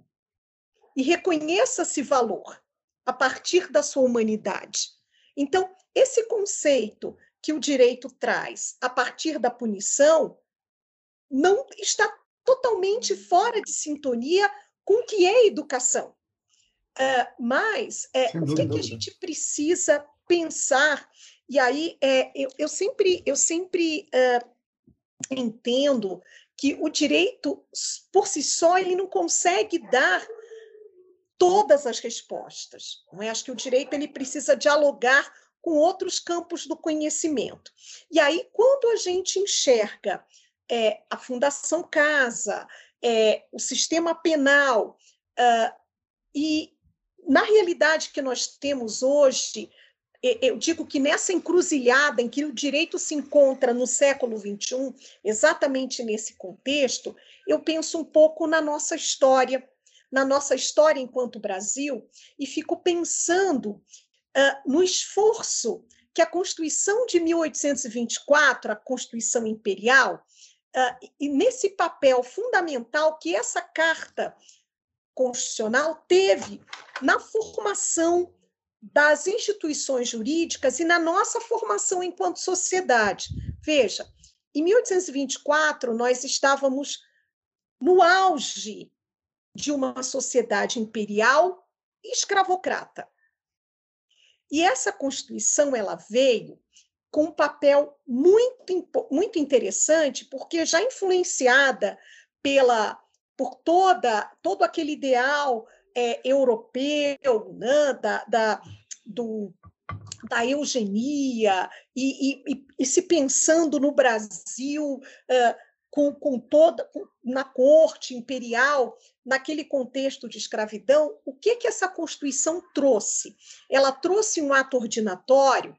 e reconheça esse valor a partir da sua humanidade. Então, esse conceito que o direito traz a partir da punição não está totalmente fora de sintonia com o que é educação. Uh, mas é, o que, é que, a gente precisa pensar? E aí é, eu, eu, sempre, eu sempre uh, entendo que o direito, por si só, ele não consegue dar todas as respostas. Não é? Acho que o direito ele precisa dialogar com outros campos do conhecimento. E aí, quando a gente enxerga é, a Fundação Casa, é, o sistema penal, uh, e na realidade que nós temos hoje, eu digo que nessa encruzilhada em que o direito se encontra no século XXI, exatamente nesse contexto, eu penso um pouco na nossa história, na nossa história enquanto Brasil, e fico pensando uh, no esforço que a Constituição de 1824, a Constituição Imperial, e nesse papel fundamental que essa carta constitucional teve na formação das instituições jurídicas e na nossa formação enquanto sociedade. Veja, em 1824 nós estávamos no auge de uma sociedade imperial escravocrata. E essa Constituição ela veio com um papel muito, muito interessante, porque já influenciada pela por toda todo aquele ideal é, europeu né, da, da, do, da eugenia e, e, e, se pensando no Brasil uh, com, com toda com, na corte imperial naquele contexto de escravidão o que que essa constituição trouxe? Ela trouxe um ato ordinatório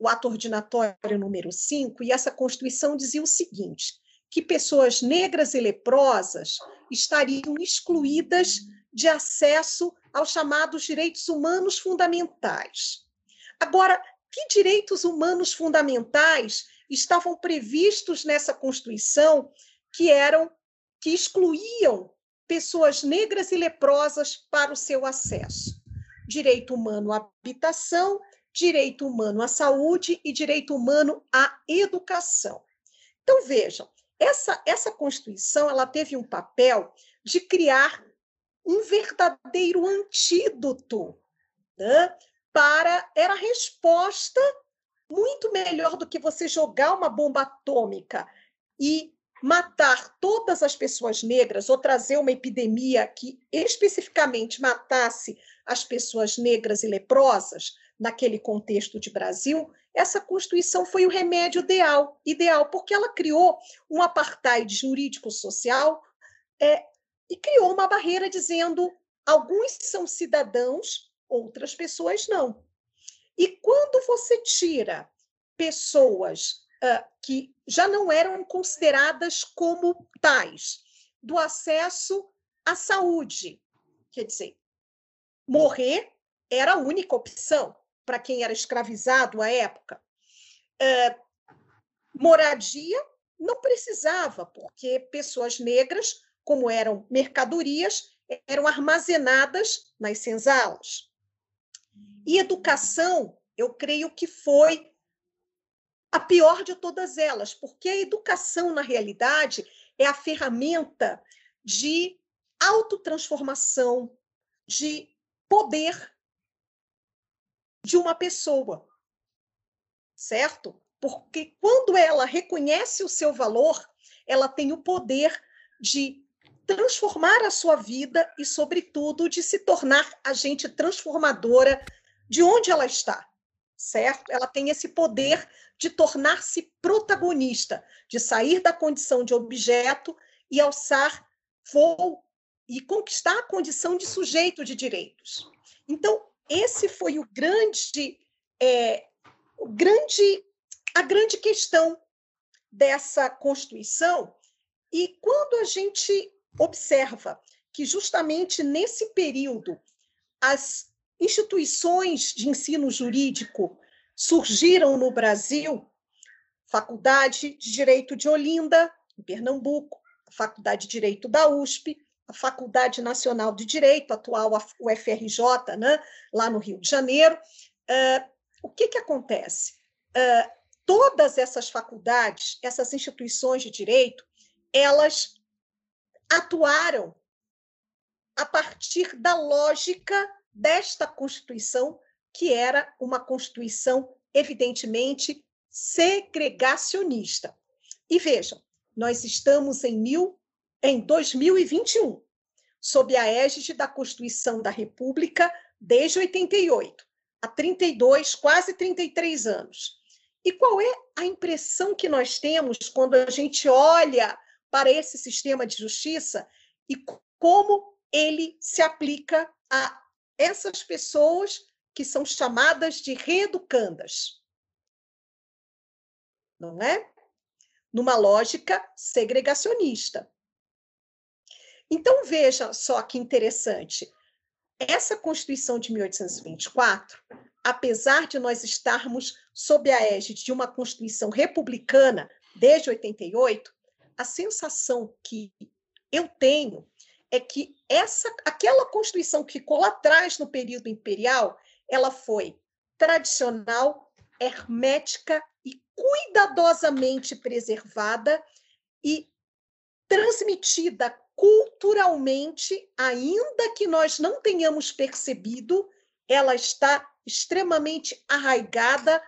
o ato ordinatório número 5, e essa Constituição dizia o seguinte: que pessoas negras e leprosas estariam excluídas de acesso aos chamados direitos humanos fundamentais. Agora, que direitos humanos fundamentais estavam previstos nessa Constituição que eram que excluíam pessoas negras e leprosas para o seu acesso? Direito humano à habitação, direito humano à saúde e direito humano à educação. Então, vejam, essa, essa Constituição ela teve um papel de criar um verdadeiro antídoto né, para. Era a resposta muito melhor do que você jogar uma bomba atômica e matar todas as pessoas negras ou trazer uma epidemia que especificamente matasse as pessoas negras e leprosas, naquele contexto de Brasil, essa Constituição foi o remédio ideal, ideal porque ela criou um apartheid jurídico-social é, e criou uma barreira dizendo alguns são cidadãos, outras pessoas não. E quando você tira pessoas uh, que já não eram consideradas como tais do acesso à saúde, quer dizer, morrer era a única opção para quem era escravizado à época. Uh, moradia não precisava, porque pessoas negras, como eram mercadorias, eram armazenadas nas senzalas. E educação, eu creio que foi a pior de todas elas, porque a educação, na realidade, é a ferramenta de autotransformação, de poder de uma pessoa, certo? Porque quando ela reconhece o seu valor, ela tem o poder de transformar a sua vida e, sobretudo, de se tornar agente transformadora de onde ela está, certo? Ela tem esse poder de tornar-se protagonista, de sair da condição de objeto e alçar voo e conquistar a condição de sujeito de direitos. Então, esse foi o grande, é, o grande, a grande questão dessa Constituição. E quando a gente observa que justamente nesse período as instituições de ensino jurídico surgiram no Brasil, Faculdade de Direito de Olinda, em Pernambuco, Faculdade de Direito da USP, a Faculdade Nacional de Direito, atual UFRJ, né, lá no Rio de Janeiro. Uh, o que, que acontece? Uh, todas essas faculdades, essas instituições de direito, elas atuaram a partir da lógica desta Constituição, que era uma Constituição, evidentemente, segregacionista. E vejam, nós estamos em, mil, em 2021, sob a égide da Constituição da República desde 88, há 32, quase 33 anos. E qual é a impressão que nós temos quando a gente olha para esse sistema de justiça e como ele se aplica a essas pessoas que são chamadas de reeducandas. Não é? Numa lógica segregacionista. Então, veja só que interessante. Essa Constituição de 1824, apesar de nós estarmos sob a égide de uma Constituição republicana desde 88, a sensação que eu tenho é que essa, aquela Constituição que ficou lá atrás no período imperial, ela foi tradicional, hermética e cuidadosamente preservada e transmitida culturalmente, ainda que nós não tenhamos percebido, ela está extremamente arraigada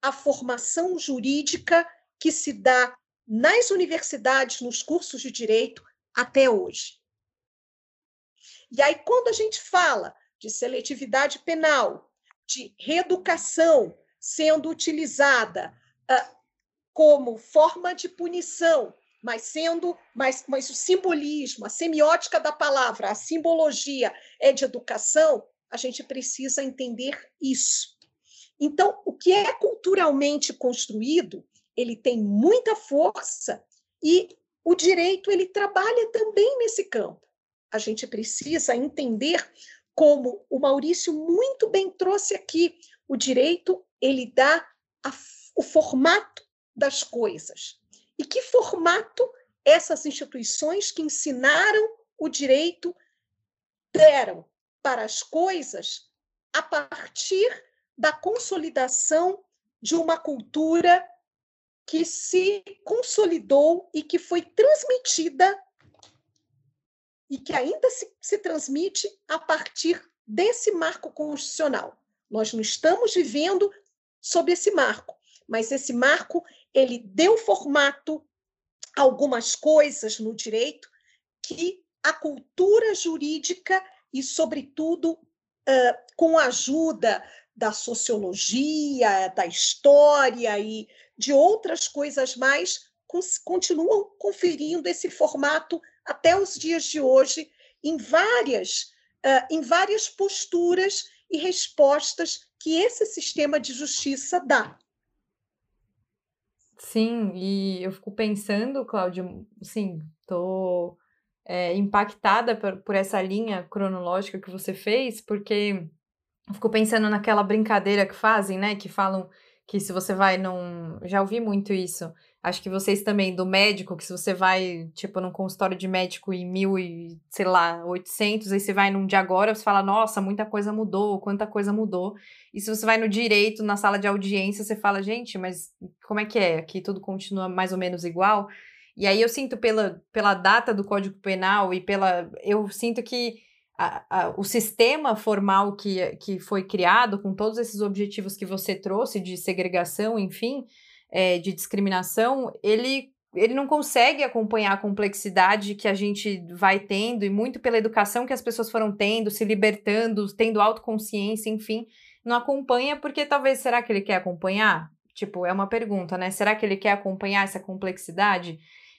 à formação jurídica que se dá nas universidades, nos cursos de direito, até hoje. E aí, quando a gente fala de seletividade penal, de reeducação sendo utilizada uh, como forma de punição, mas sendo, mas, mas o simbolismo, a semiótica da palavra, a simbologia é de educação, a gente precisa entender isso. Então, o que é culturalmente construído, ele tem muita força e o direito ele trabalha também nesse campo a gente precisa entender como o Maurício muito bem trouxe aqui, o direito ele dá a, o formato das coisas. E que formato essas instituições que ensinaram o direito deram para as coisas a partir da consolidação de uma cultura que se consolidou e que foi transmitida e que ainda se, se transmite a partir desse marco constitucional. Nós não estamos vivendo sob esse marco, mas esse marco ele deu formato a algumas coisas no direito que a cultura jurídica e, sobretudo, com a ajuda da sociologia, da história e de outras coisas mais, continuam conferindo esse formato até os dias de hoje em várias, em várias posturas e respostas que esse sistema de justiça dá. Sim, e eu fico pensando, Cláudio, sim, tô é, impactada por, por essa linha cronológica que você fez, porque eu fico pensando naquela brincadeira que fazem, né? Que falam que se você vai num. Já ouvi muito isso. Acho que vocês também, do médico, que se você vai, tipo, num consultório de médico em mil e, sei lá, oitocentos, aí você vai num de agora, você fala, nossa, muita coisa mudou, quanta coisa mudou. E se você vai no direito, na sala de audiência, você fala, gente, mas como é que é? Aqui tudo continua mais ou menos igual. E aí eu sinto pela, pela data do Código Penal e pela. Eu sinto que a, a, o sistema formal que, que foi criado, com todos esses objetivos que você trouxe de segregação, enfim, é, de discriminação, ele, ele não consegue acompanhar a complexidade que a gente vai tendo, e muito pela educação que as pessoas foram tendo, se libertando, tendo autoconsciência, enfim, não acompanha porque talvez, será que ele quer acompanhar? Tipo, é uma pergunta, né? Será que ele quer acompanhar essa complexidade?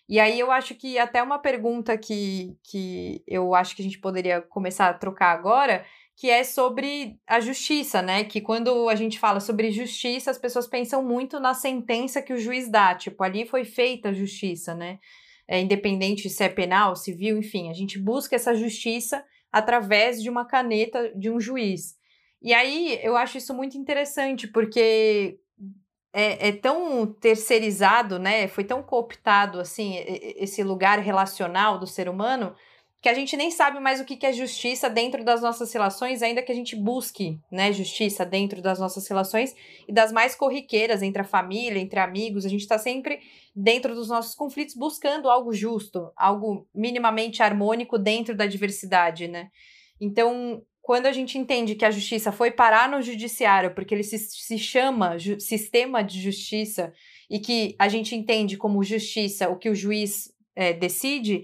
E aí eu acho que até uma pergunta que, que eu acho que a gente poderia começar a trocar agora, que é sobre a justiça, né? Que quando a gente fala sobre justiça, as pessoas pensam muito na sentença que o juiz dá, tipo, ali foi feita a justiça, né? É, independente se é penal, civil, enfim, a gente busca essa justiça através de uma caneta de um juiz. E aí eu acho isso muito interessante, porque é, é, tão terceirizado, né? Foi tão cooptado assim esse lugar relacional do ser humano que a gente nem sabe mais o que é justiça dentro das nossas relações, ainda que a gente busque, né, justiça dentro das nossas relações e das mais corriqueiras entre a família, entre amigos, a gente está sempre dentro dos nossos conflitos buscando algo justo, algo minimamente harmônico dentro da diversidade, né? Então, quando a gente entende que a justiça foi parar no judiciário, porque ele se, se chama sistema de justiça, e que a gente entende como justiça o que o juiz é, decide,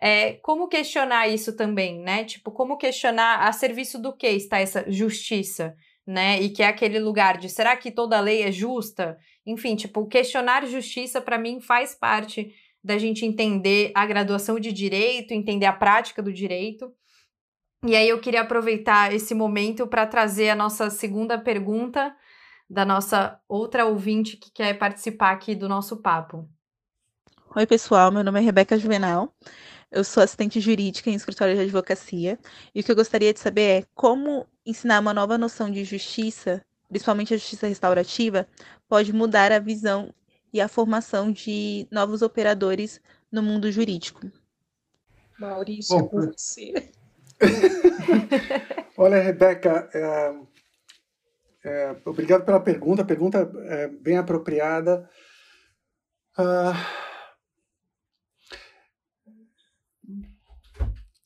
é, como questionar isso também, né? Tipo, como questionar a serviço do que está essa justiça, né? E que é aquele lugar de será que toda lei é justa? Enfim, tipo, questionar justiça para mim faz parte da gente entender a graduação de direito, entender a prática do direito. E aí eu queria aproveitar esse momento para trazer a nossa segunda pergunta da nossa outra ouvinte que quer participar aqui do nosso papo. Oi, pessoal, meu nome é Rebeca Juvenal. Eu sou assistente jurídica em escritório de advocacia e o que eu gostaria de saber é como ensinar uma nova noção de justiça, principalmente a justiça restaurativa, pode mudar a visão e a formação de novos operadores no mundo jurídico. Maurício, Bom, é você. Olha, Rebeca, é, é, obrigado pela pergunta. A pergunta é bem apropriada. Uh,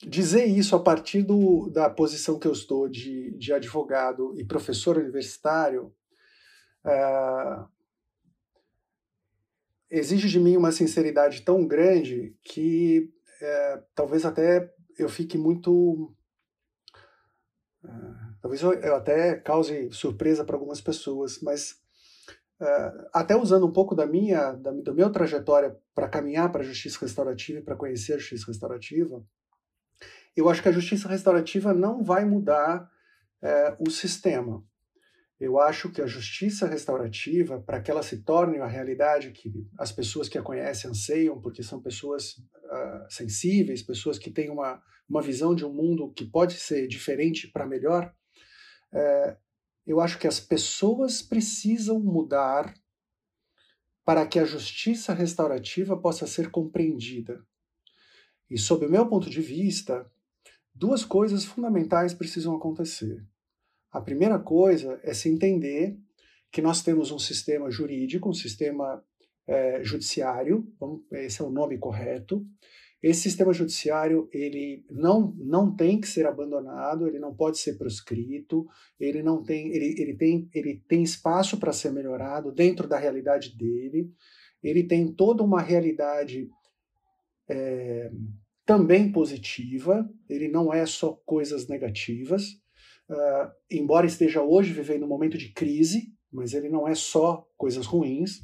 dizer isso a partir do, da posição que eu estou de, de advogado e professor universitário uh, exige de mim uma sinceridade tão grande que uh, talvez até eu fique muito. Uh, talvez eu, eu, até cause surpresa para algumas pessoas, mas até usando um pouco da minha, da, do meu trajetória para caminhar para a justiça restaurativa e para conhecer a justiça restaurativa, eu acho que a justiça restaurativa não vai mudar uh, o sistema. Eu acho que a justiça restaurativa, para que ela se torne a realidade que as pessoas que a conhecem anseiam, porque são pessoas uh, sensíveis, pessoas que têm uma, uma visão de um mundo que pode ser diferente para melhor, uh, eu acho que as pessoas precisam mudar para que a justiça restaurativa possa ser compreendida. E, sob o meu ponto de vista, duas coisas fundamentais precisam acontecer. A primeira coisa é se entender que nós temos um sistema jurídico, um sistema é, judiciário, esse é o nome correto. Esse sistema judiciário ele não, não tem que ser abandonado, ele não pode ser proscrito, ele não tem ele, ele tem ele tem espaço para ser melhorado dentro da realidade dele. Ele tem toda uma realidade é, também positiva. Ele não é só coisas negativas uh, embora esteja hoje vivendo um momento de crise, mas ele não é só coisas ruins.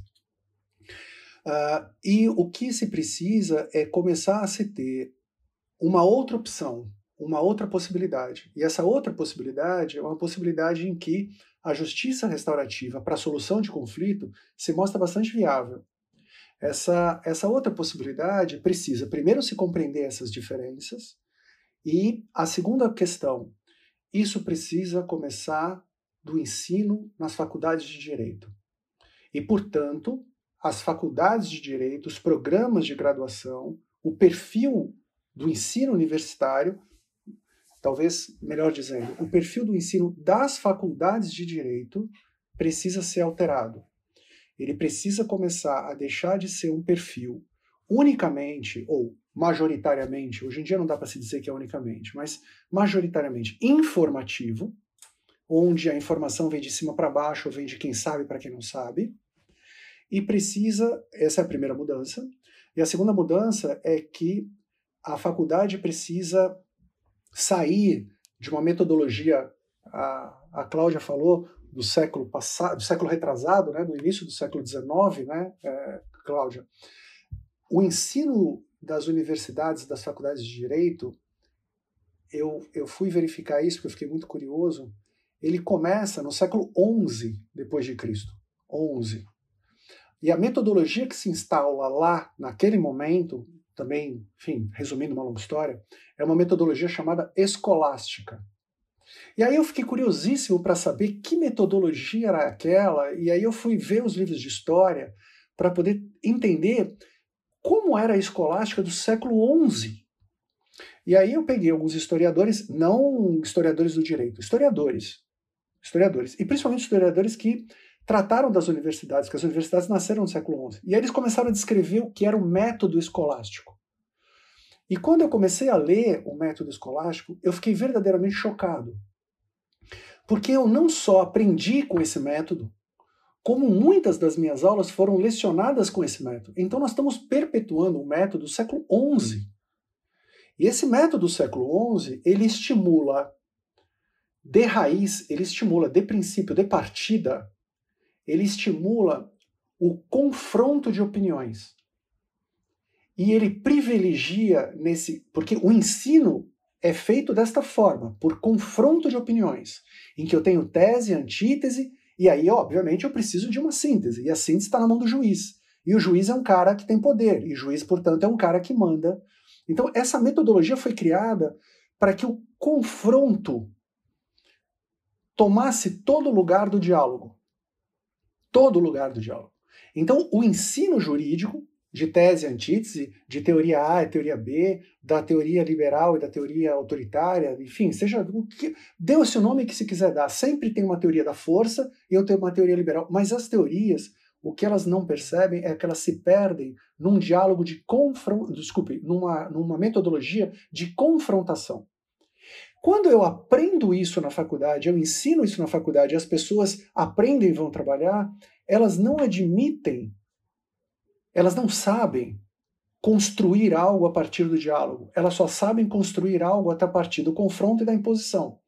Uh, e o que se precisa é começar a se ter uma outra opção, uma outra possibilidade. E essa outra possibilidade é uma possibilidade em que a justiça restaurativa para a solução de conflito se mostra bastante viável. Essa, essa outra possibilidade precisa primeiro se compreender essas diferenças, e a segunda questão, isso precisa começar do ensino nas faculdades de direito. E, portanto, as faculdades de direito, os programas de graduação, o perfil do ensino universitário, talvez melhor dizendo, o perfil do ensino das faculdades de direito precisa ser alterado. Ele precisa começar a deixar de ser um perfil unicamente ou majoritariamente, hoje em dia não dá para se dizer que é unicamente, mas majoritariamente informativo, onde a informação vem de cima para baixo, vem de quem sabe para quem não sabe, e precisa, essa é a primeira mudança, e a segunda mudança é que a faculdade precisa sair de uma metodologia, a, a Cláudia falou, do século passado, do século retrasado, né, do início do século XIX, né, é, Cláudia, o ensino das universidades, das faculdades de direito, eu, eu fui verificar isso porque eu fiquei muito curioso. Ele começa no século XI depois de Cristo, 11. E a metodologia que se instala lá naquele momento, também, enfim, resumindo uma longa história, é uma metodologia chamada escolástica. E aí eu fiquei curiosíssimo para saber que metodologia era aquela, e aí eu fui ver os livros de história para poder entender como era a escolástica do século XI. E aí eu peguei alguns historiadores, não historiadores do direito, historiadores, historiadores, e principalmente historiadores que trataram das universidades, que as universidades nasceram no século XI. E aí eles começaram a descrever o que era o método escolástico. E quando eu comecei a ler o método escolástico, eu fiquei verdadeiramente chocado. Porque eu não só aprendi com esse método, como muitas das minhas aulas foram lecionadas com esse método. Então nós estamos perpetuando o método do século XI. E esse método do século XI, ele estimula de raiz, ele estimula de princípio, de partida, ele estimula o confronto de opiniões. E ele privilegia nesse. Porque o ensino é feito desta forma, por confronto de opiniões, em que eu tenho tese, antítese, e aí, obviamente, eu preciso de uma síntese. E a síntese está na mão do juiz. E o juiz é um cara que tem poder, e o juiz, portanto, é um cara que manda. Então, essa metodologia foi criada para que o confronto tomasse todo o lugar do diálogo. Todo o lugar do diálogo. Então, o ensino jurídico de tese e antítese, de teoria A e teoria B, da teoria liberal e da teoria autoritária, enfim, seja o que dê-se o nome que se quiser dar. Sempre tem uma teoria da força e eu tenho uma teoria liberal, mas as teorias, o que elas não percebem é que elas se perdem num diálogo de confronto, desculpe, numa, numa metodologia de confrontação. Quando eu aprendo isso na faculdade, eu ensino isso na faculdade, as pessoas aprendem e vão trabalhar, elas não admitem elas não sabem construir algo a partir do diálogo. Elas só sabem construir algo a partir do confronto e da imposição.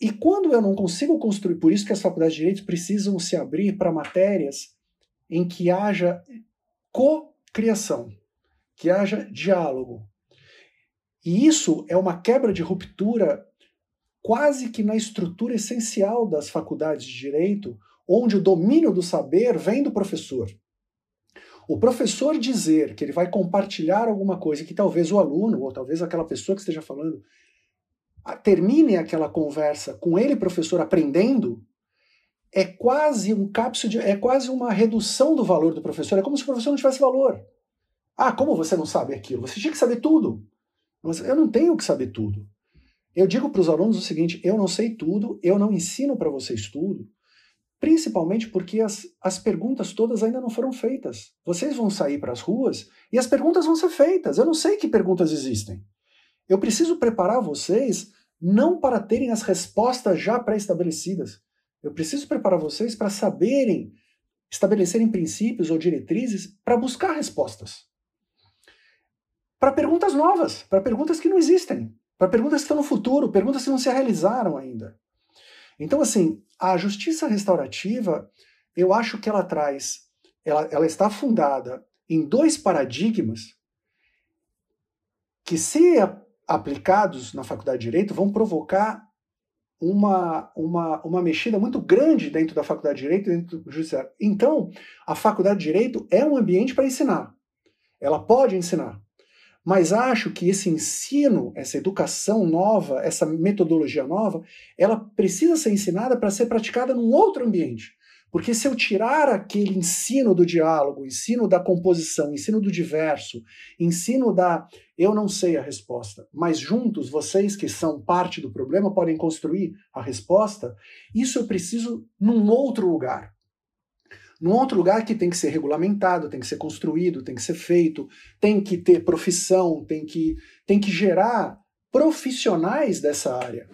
E quando eu não consigo construir, por isso que as faculdades de direito precisam se abrir para matérias em que haja co-criação, que haja diálogo. E isso é uma quebra de ruptura quase que na estrutura essencial das faculdades de direito, onde o domínio do saber vem do professor. O professor dizer que ele vai compartilhar alguma coisa que talvez o aluno, ou talvez aquela pessoa que esteja falando, termine aquela conversa com ele, professor, aprendendo, é quase um cápsula, de, é quase uma redução do valor do professor. É como se o professor não tivesse valor. Ah, como você não sabe aquilo? Você tinha que saber tudo. Eu não tenho que saber tudo. Eu digo para os alunos o seguinte: eu não sei tudo, eu não ensino para vocês tudo, Principalmente porque as, as perguntas todas ainda não foram feitas. Vocês vão sair para as ruas e as perguntas vão ser feitas. Eu não sei que perguntas existem. Eu preciso preparar vocês não para terem as respostas já pré-estabelecidas. Eu preciso preparar vocês para saberem estabelecerem princípios ou diretrizes para buscar respostas. Para perguntas novas, para perguntas que não existem, para perguntas que estão no futuro, perguntas que não se realizaram ainda. Então, assim, a justiça restaurativa, eu acho que ela traz, ela, ela está fundada em dois paradigmas que, se aplicados na faculdade de Direito vão provocar uma, uma, uma mexida muito grande dentro da faculdade de Direito, dentro do Judiciário. Então, a faculdade de Direito é um ambiente para ensinar. Ela pode ensinar. Mas acho que esse ensino, essa educação nova, essa metodologia nova, ela precisa ser ensinada para ser praticada num outro ambiente. Porque se eu tirar aquele ensino do diálogo, ensino da composição, ensino do diverso, ensino da eu não sei a resposta, mas juntos vocês que são parte do problema podem construir a resposta, isso eu preciso num outro lugar. Num outro lugar que tem que ser regulamentado, tem que ser construído, tem que ser feito, tem que ter profissão, tem que, tem que gerar profissionais dessa área.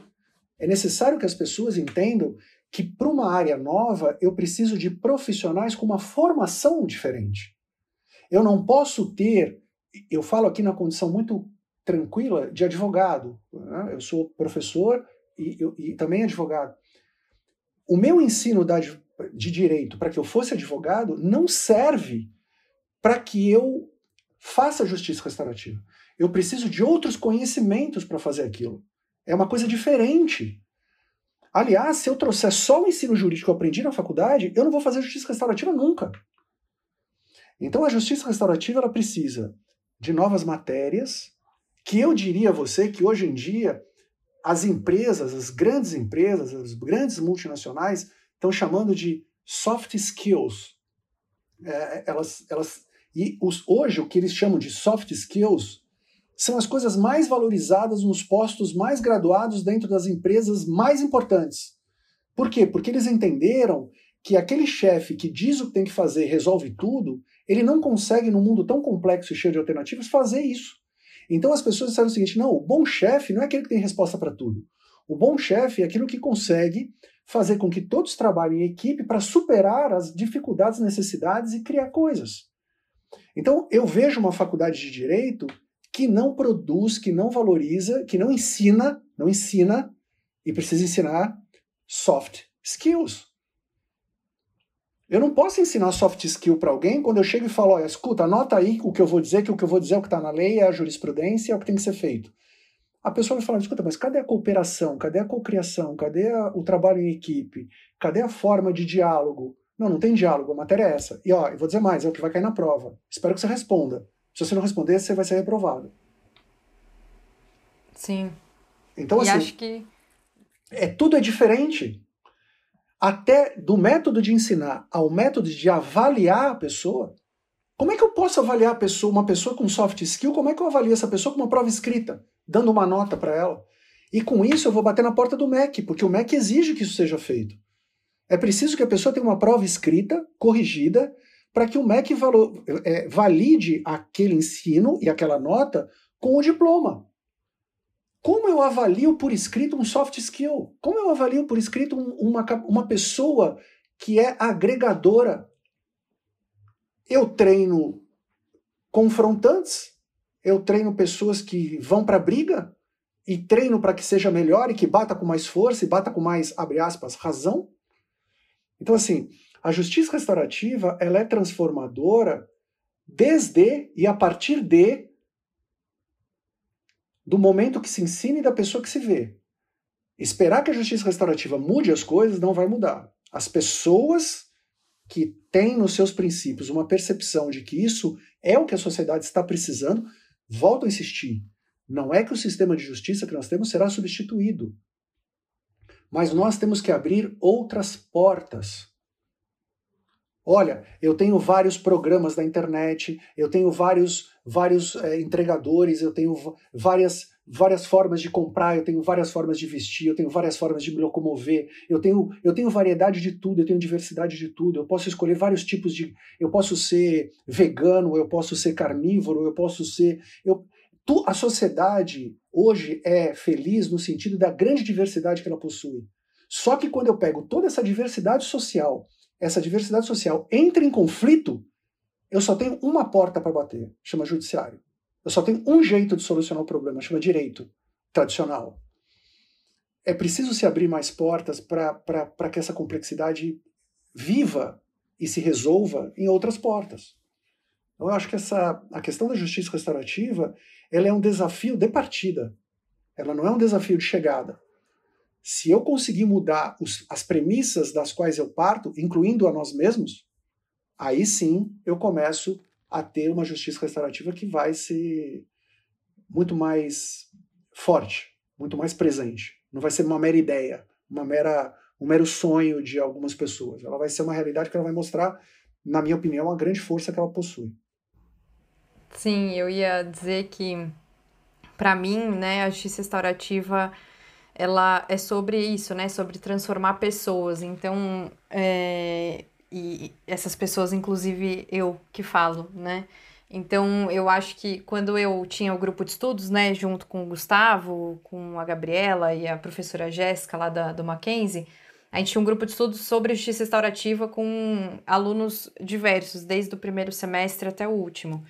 É necessário que as pessoas entendam que para uma área nova eu preciso de profissionais com uma formação diferente. Eu não posso ter, eu falo aqui na condição muito tranquila de advogado. Né? Eu sou professor e, eu, e também advogado. O meu ensino da, de direito para que eu fosse advogado não serve para que eu faça justiça restaurativa. Eu preciso de outros conhecimentos para fazer aquilo. É uma coisa diferente. Aliás, se eu trouxer só o ensino jurídico que eu aprendi na faculdade, eu não vou fazer justiça restaurativa nunca. Então a justiça restaurativa ela precisa de novas matérias, que eu diria a você que hoje em dia as empresas, as grandes empresas, as grandes multinacionais estão chamando de soft skills. É, elas, elas, e os, hoje o que eles chamam de soft skills são as coisas mais valorizadas nos postos mais graduados dentro das empresas mais importantes. Por quê? Porque eles entenderam que aquele chefe que diz o que tem que fazer resolve tudo, ele não consegue, num mundo tão complexo e cheio de alternativas, fazer isso. Então as pessoas disseram o seguinte: não, o bom chefe não é aquele que tem resposta para tudo. O bom chefe é aquilo que consegue fazer com que todos trabalhem em equipe para superar as dificuldades, necessidades e criar coisas. Então eu vejo uma faculdade de direito que não produz, que não valoriza, que não ensina, não ensina e precisa ensinar soft skills. Eu não posso ensinar soft skill para alguém quando eu chego e falo, olha, escuta, anota aí o que eu vou dizer, que o que eu vou dizer é o que está na lei, é a jurisprudência, é o que tem que ser feito. A pessoa vai falar, escuta, mas cadê a cooperação? Cadê a cocriação? Cadê a, o trabalho em equipe? Cadê a forma de diálogo? Não, não tem diálogo, a matéria é essa. E ó, eu vou dizer mais, é o que vai cair na prova. Espero que você responda. Se você não responder, você vai ser reprovado. Sim. Então, e assim, acho que é, tudo é diferente. Até do método de ensinar ao método de avaliar a pessoa. Como é que eu posso avaliar a pessoa, uma pessoa com soft skill? Como é que eu avalio essa pessoa com uma prova escrita, dando uma nota para ela? E com isso eu vou bater na porta do MEC, porque o MEC exige que isso seja feito. É preciso que a pessoa tenha uma prova escrita, corrigida, para que o MEC valo, é, valide aquele ensino e aquela nota com o diploma. Como eu avalio por escrito um soft skill? Como eu avalio por escrito um, uma, uma pessoa que é agregadora? Eu treino confrontantes, eu treino pessoas que vão para a briga e treino para que seja melhor e que bata com mais força e bata com mais, abre aspas, razão. Então, assim, a justiça restaurativa ela é transformadora desde e a partir de do momento que se ensina e da pessoa que se vê. Esperar que a justiça restaurativa mude as coisas não vai mudar. As pessoas que têm nos seus princípios uma percepção de que isso é o que a sociedade está precisando, volto a insistir. Não é que o sistema de justiça que nós temos será substituído. Mas nós temos que abrir outras portas. Olha, eu tenho vários programas da internet, eu tenho vários, vários é, entregadores, eu tenho várias, várias formas de comprar, eu tenho várias formas de vestir, eu tenho várias formas de me locomover, eu tenho, eu tenho variedade de tudo, eu tenho diversidade de tudo, eu posso escolher vários tipos de. Eu posso ser vegano, eu posso ser carnívoro, eu posso ser. Eu, tu, a sociedade hoje é feliz no sentido da grande diversidade que ela possui. Só que quando eu pego toda essa diversidade social essa diversidade social entra em conflito, eu só tenho uma porta para bater, chama judiciário. Eu só tenho um jeito de solucionar o problema, chama direito tradicional. É preciso se abrir mais portas para que essa complexidade viva e se resolva em outras portas. Então, eu acho que essa, a questão da justiça restaurativa ela é um desafio de partida. Ela não é um desafio de chegada. Se eu conseguir mudar os, as premissas das quais eu parto, incluindo a nós mesmos, aí sim eu começo a ter uma justiça restaurativa que vai ser muito mais forte, muito mais presente. Não vai ser uma mera ideia, uma mera, um mero sonho de algumas pessoas. Ela vai ser uma realidade que ela vai mostrar, na minha opinião, a grande força que ela possui. Sim, eu ia dizer que, para mim, né, a justiça restaurativa ela é sobre isso, né? Sobre transformar pessoas. Então, é, e essas pessoas, inclusive eu que falo, né? Então, eu acho que quando eu tinha o grupo de estudos, né, junto com o Gustavo, com a Gabriela e a professora Jéssica lá da, do Mackenzie, a gente tinha um grupo de estudos sobre justiça restaurativa com alunos diversos, desde o primeiro semestre até o último.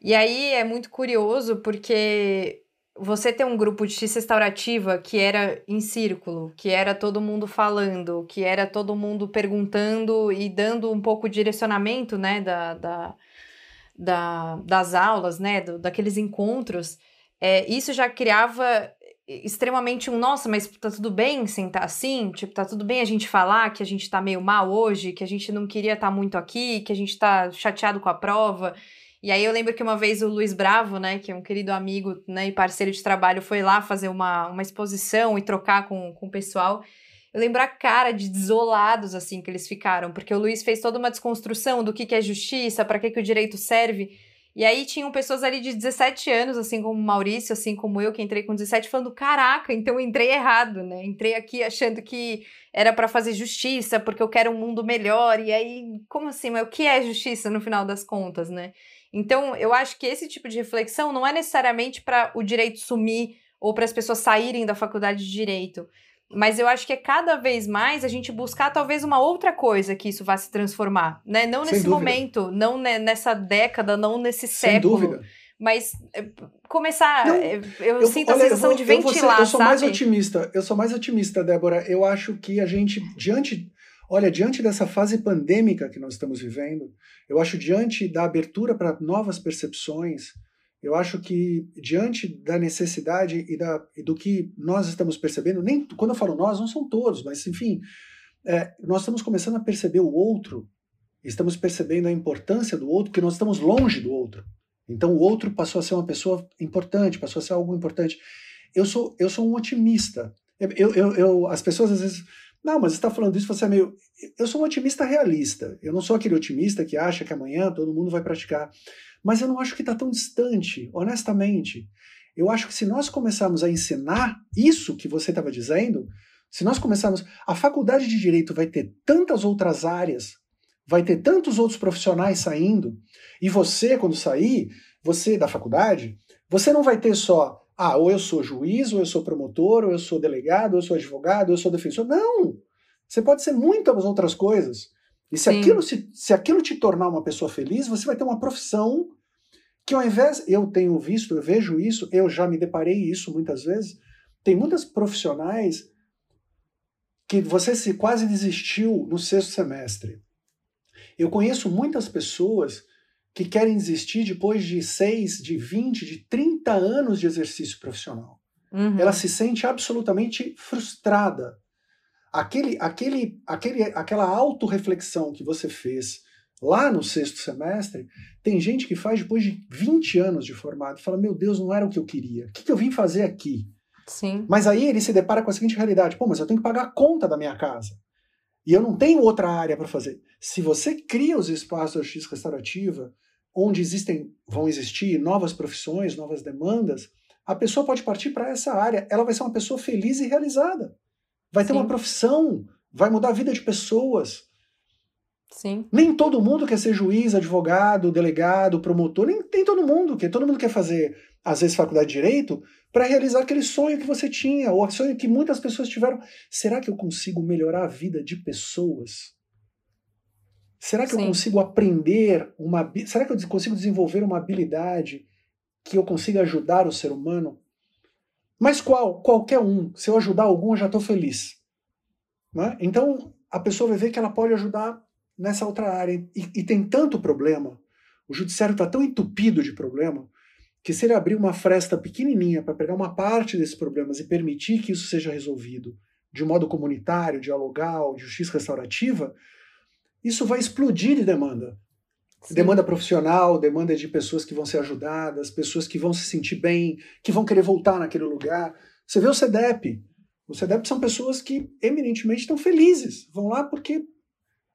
E aí é muito curioso porque você ter um grupo de justiça restaurativa que era em círculo, que era todo mundo falando, que era todo mundo perguntando e dando um pouco de direcionamento, né, da, da, da das aulas, né, do, daqueles encontros, é, isso já criava extremamente um, nossa, mas tá tudo bem sentar assim? Tipo, tá tudo bem a gente falar que a gente tá meio mal hoje, que a gente não queria estar tá muito aqui, que a gente tá chateado com a prova. E aí eu lembro que uma vez o Luiz Bravo, né, que é um querido amigo né, e parceiro de trabalho, foi lá fazer uma, uma exposição e trocar com, com o pessoal. Eu lembro a cara de desolados, assim, que eles ficaram, porque o Luiz fez toda uma desconstrução do que, que é justiça, para que, que o direito serve. E aí tinham pessoas ali de 17 anos, assim como o Maurício, assim como eu, que entrei com 17, falando: caraca, então eu entrei errado, né? Entrei aqui achando que era para fazer justiça, porque eu quero um mundo melhor. E aí, como assim? Mas o que é justiça no final das contas, né? Então, eu acho que esse tipo de reflexão não é necessariamente para o direito sumir ou para as pessoas saírem da faculdade de direito. Mas eu acho que é cada vez mais a gente buscar talvez uma outra coisa que isso vá se transformar, né? Não nesse momento, não nessa década, não nesse Sem século. Dúvida. Mas eh, começar, não, eh, eu, eu, sinto olha, a sensação vou, de ventilar, eu, ser, eu sou sabe? mais otimista, eu sou mais otimista, Débora. Eu acho que a gente, diante Olha, diante dessa fase pandêmica que nós estamos vivendo, eu acho diante da abertura para novas percepções, eu acho que diante da necessidade e, da, e do que nós estamos percebendo, nem quando eu falo nós, não são todos, mas enfim, é, nós estamos começando a perceber o outro, estamos percebendo a importância do outro, porque nós estamos longe do outro. Então o outro passou a ser uma pessoa importante, passou a ser algo importante. Eu sou, eu sou um otimista. Eu, eu, eu, as pessoas às vezes não, mas você está falando isso, você é meio. Eu sou um otimista realista. Eu não sou aquele otimista que acha que amanhã todo mundo vai praticar. Mas eu não acho que está tão distante, honestamente. Eu acho que se nós começarmos a ensinar isso que você estava dizendo, se nós começarmos. A faculdade de direito vai ter tantas outras áreas, vai ter tantos outros profissionais saindo, e você, quando sair, você da faculdade, você não vai ter só ah, ou eu sou juiz, ou eu sou promotor, ou eu sou delegado, ou eu sou advogado, ou eu sou defensor. Não! Você pode ser muitas outras coisas. E se aquilo, se, se aquilo te tornar uma pessoa feliz, você vai ter uma profissão que ao invés, eu tenho visto, eu vejo isso, eu já me deparei isso muitas vezes, tem muitas profissionais que você se quase desistiu no sexto semestre. Eu conheço muitas pessoas que querem desistir depois de 6, de 20, de 30 anos de exercício profissional. Uhum. Ela se sente absolutamente frustrada. Aquele, aquele, aquele, aquela autorreflexão que você fez lá no sexto semestre, tem gente que faz depois de 20 anos de formado e fala: Meu Deus, não era o que eu queria. O que, que eu vim fazer aqui? Sim. Mas aí ele se depara com a seguinte realidade: Pô, mas eu tenho que pagar a conta da minha casa. E eu não tenho outra área para fazer. Se você cria os espaços da justiça restaurativa, onde existem, vão existir novas profissões, novas demandas, a pessoa pode partir para essa área. Ela vai ser uma pessoa feliz e realizada. Vai ter Sim. uma profissão, vai mudar a vida de pessoas. Sim. Nem todo mundo quer ser juiz, advogado, delegado, promotor, nem tem todo mundo, que todo mundo quer fazer, às vezes, faculdade de direito para realizar aquele sonho que você tinha, ou sonho que muitas pessoas tiveram. Será que eu consigo melhorar a vida de pessoas? Será que Sim. eu consigo aprender uma. Será que eu consigo desenvolver uma habilidade que eu consiga ajudar o ser humano? Mas qual? Qualquer um. Se eu ajudar algum, eu já estou feliz. Né? Então, a pessoa vai ver que ela pode ajudar nessa outra área. E, e tem tanto problema. O judiciário está tão entupido de problema que se ele abrir uma fresta pequenininha para pegar uma parte desses problemas e permitir que isso seja resolvido de um modo comunitário, dialogal, de justiça restaurativa, isso vai explodir de demanda. Sim. Demanda profissional, demanda de pessoas que vão ser ajudadas, pessoas que vão se sentir bem, que vão querer voltar naquele lugar. Você vê o CEDEP. O CEDEP são pessoas que eminentemente estão felizes. Vão lá porque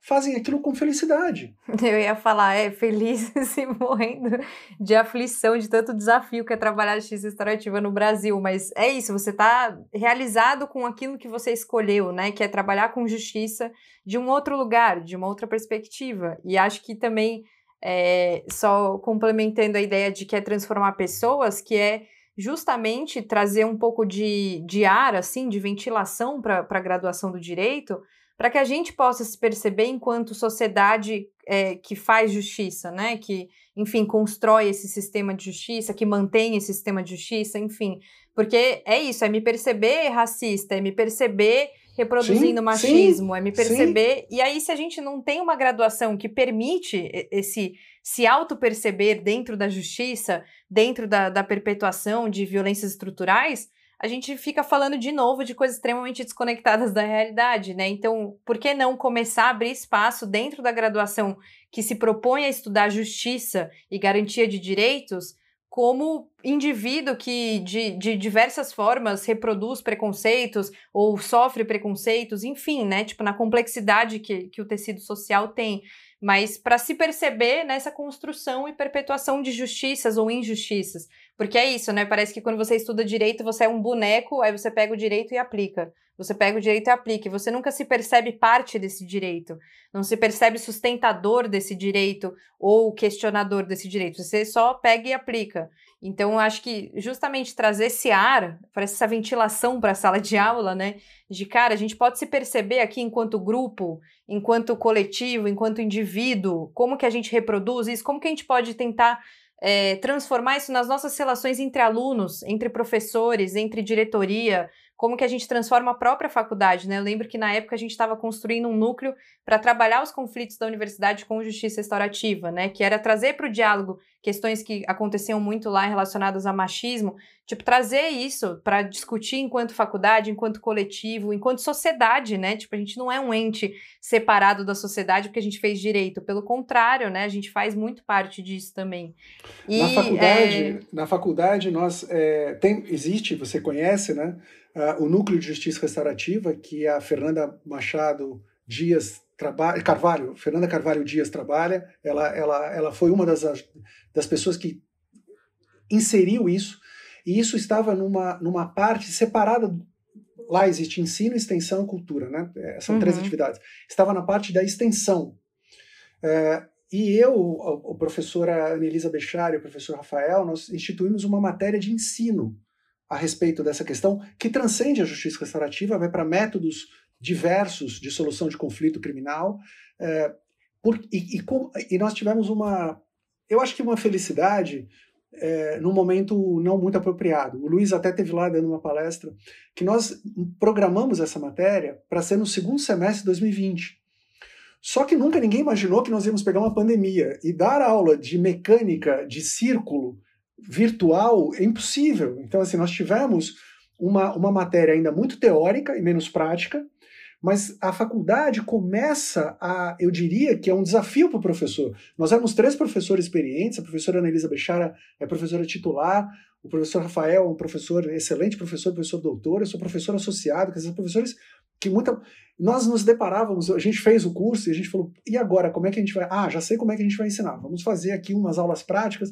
fazem aquilo com felicidade. Eu ia falar, é, felizes e morrendo de aflição, de tanto desafio que é trabalhar a justiça restaurativa no Brasil, mas é isso, você está realizado com aquilo que você escolheu, né, que é trabalhar com justiça de um outro lugar, de uma outra perspectiva, e acho que também, é, só complementando a ideia de que é transformar pessoas, que é justamente trazer um pouco de, de ar, assim, de ventilação para a graduação do direito, para que a gente possa se perceber enquanto sociedade é, que faz justiça, né? Que, enfim, constrói esse sistema de justiça, que mantém esse sistema de justiça, enfim. Porque é isso, é me perceber racista, é me perceber reproduzindo sim, machismo, sim, é me perceber. Sim. E aí, se a gente não tem uma graduação que permite esse se auto-perceber dentro da justiça, dentro da, da perpetuação de violências estruturais, a gente fica falando de novo de coisas extremamente desconectadas da realidade, né? Então, por que não começar a abrir espaço dentro da graduação que se propõe a estudar justiça e garantia de direitos como indivíduo que de, de diversas formas reproduz preconceitos ou sofre preconceitos, enfim, né? Tipo, na complexidade que, que o tecido social tem mas para se perceber nessa construção e perpetuação de justiças ou injustiças. Porque é isso, né? Parece que quando você estuda direito, você é um boneco, aí você pega o direito e aplica. Você pega o direito e aplica. E você nunca se percebe parte desse direito. Não se percebe sustentador desse direito ou questionador desse direito. Você só pega e aplica. Então, eu acho que justamente trazer esse ar, parece essa ventilação para a sala de aula, né? De cara, a gente pode se perceber aqui enquanto grupo, enquanto coletivo, enquanto indivíduo, como que a gente reproduz isso, como que a gente pode tentar é, transformar isso nas nossas relações entre alunos, entre professores, entre diretoria, como que a gente transforma a própria faculdade, né? Eu lembro que na época a gente estava construindo um núcleo para trabalhar os conflitos da universidade com justiça restaurativa, né? Que era trazer para o diálogo questões que aconteciam muito lá relacionadas a machismo, tipo trazer isso para discutir enquanto faculdade, enquanto coletivo, enquanto sociedade, né? Tipo a gente não é um ente separado da sociedade porque a gente fez direito, pelo contrário, né? A gente faz muito parte disso também. E, na faculdade, é... na faculdade nós é, tem existe, você conhece, né? uh, o Núcleo de Justiça Restaurativa, que a Fernanda Machado Dias trabalha, Carvalho, Fernanda Carvalho Dias trabalha, ela, ela, ela foi uma das, das pessoas que inseriu isso, e isso estava numa, numa parte separada lá existe ensino, extensão e cultura, né? É, são uhum. três atividades. Estava na parte da extensão. É, e eu, a, professora Anelisa Bechari e o professor Rafael, nós instituímos uma matéria de ensino a respeito dessa questão, que transcende a justiça restaurativa, vai para métodos diversos de solução de conflito criminal. É, por, e, e, com, e, nós tivemos uma, eu acho que uma felicidade é, num momento não muito apropriado. O Luiz até teve lá dando uma palestra que nós programamos essa matéria para ser no segundo semestre de 2020. Só que nunca ninguém imaginou que nós íamos pegar uma pandemia e dar aula de mecânica de círculo virtual é impossível. Então, assim, nós tivemos uma, uma matéria ainda muito teórica e menos prática, mas a faculdade começa a, eu diria que é um desafio para o professor. Nós éramos três professores experientes, a professora Anelisa Bechara é professora titular, o professor Rafael é um professor, excelente professor, professor doutor, eu sou professor associado, que esses professores que muita. Nós nos deparávamos, a gente fez o curso e a gente falou, e agora, como é que a gente vai. Ah, já sei como é que a gente vai ensinar. Vamos fazer aqui umas aulas práticas.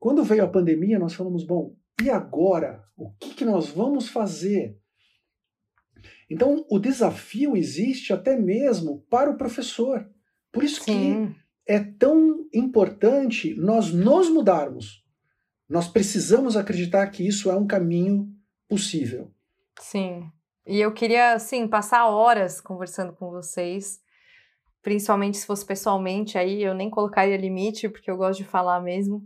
Quando veio a pandemia, nós falamos, bom, e agora? O que, que nós vamos fazer? Então, o desafio existe até mesmo para o professor. Por isso Sim. que é tão importante nós nos mudarmos. Nós precisamos acreditar que isso é um caminho possível. Sim. E eu queria, assim, passar horas conversando com vocês, principalmente se fosse pessoalmente, aí eu nem colocaria limite, porque eu gosto de falar mesmo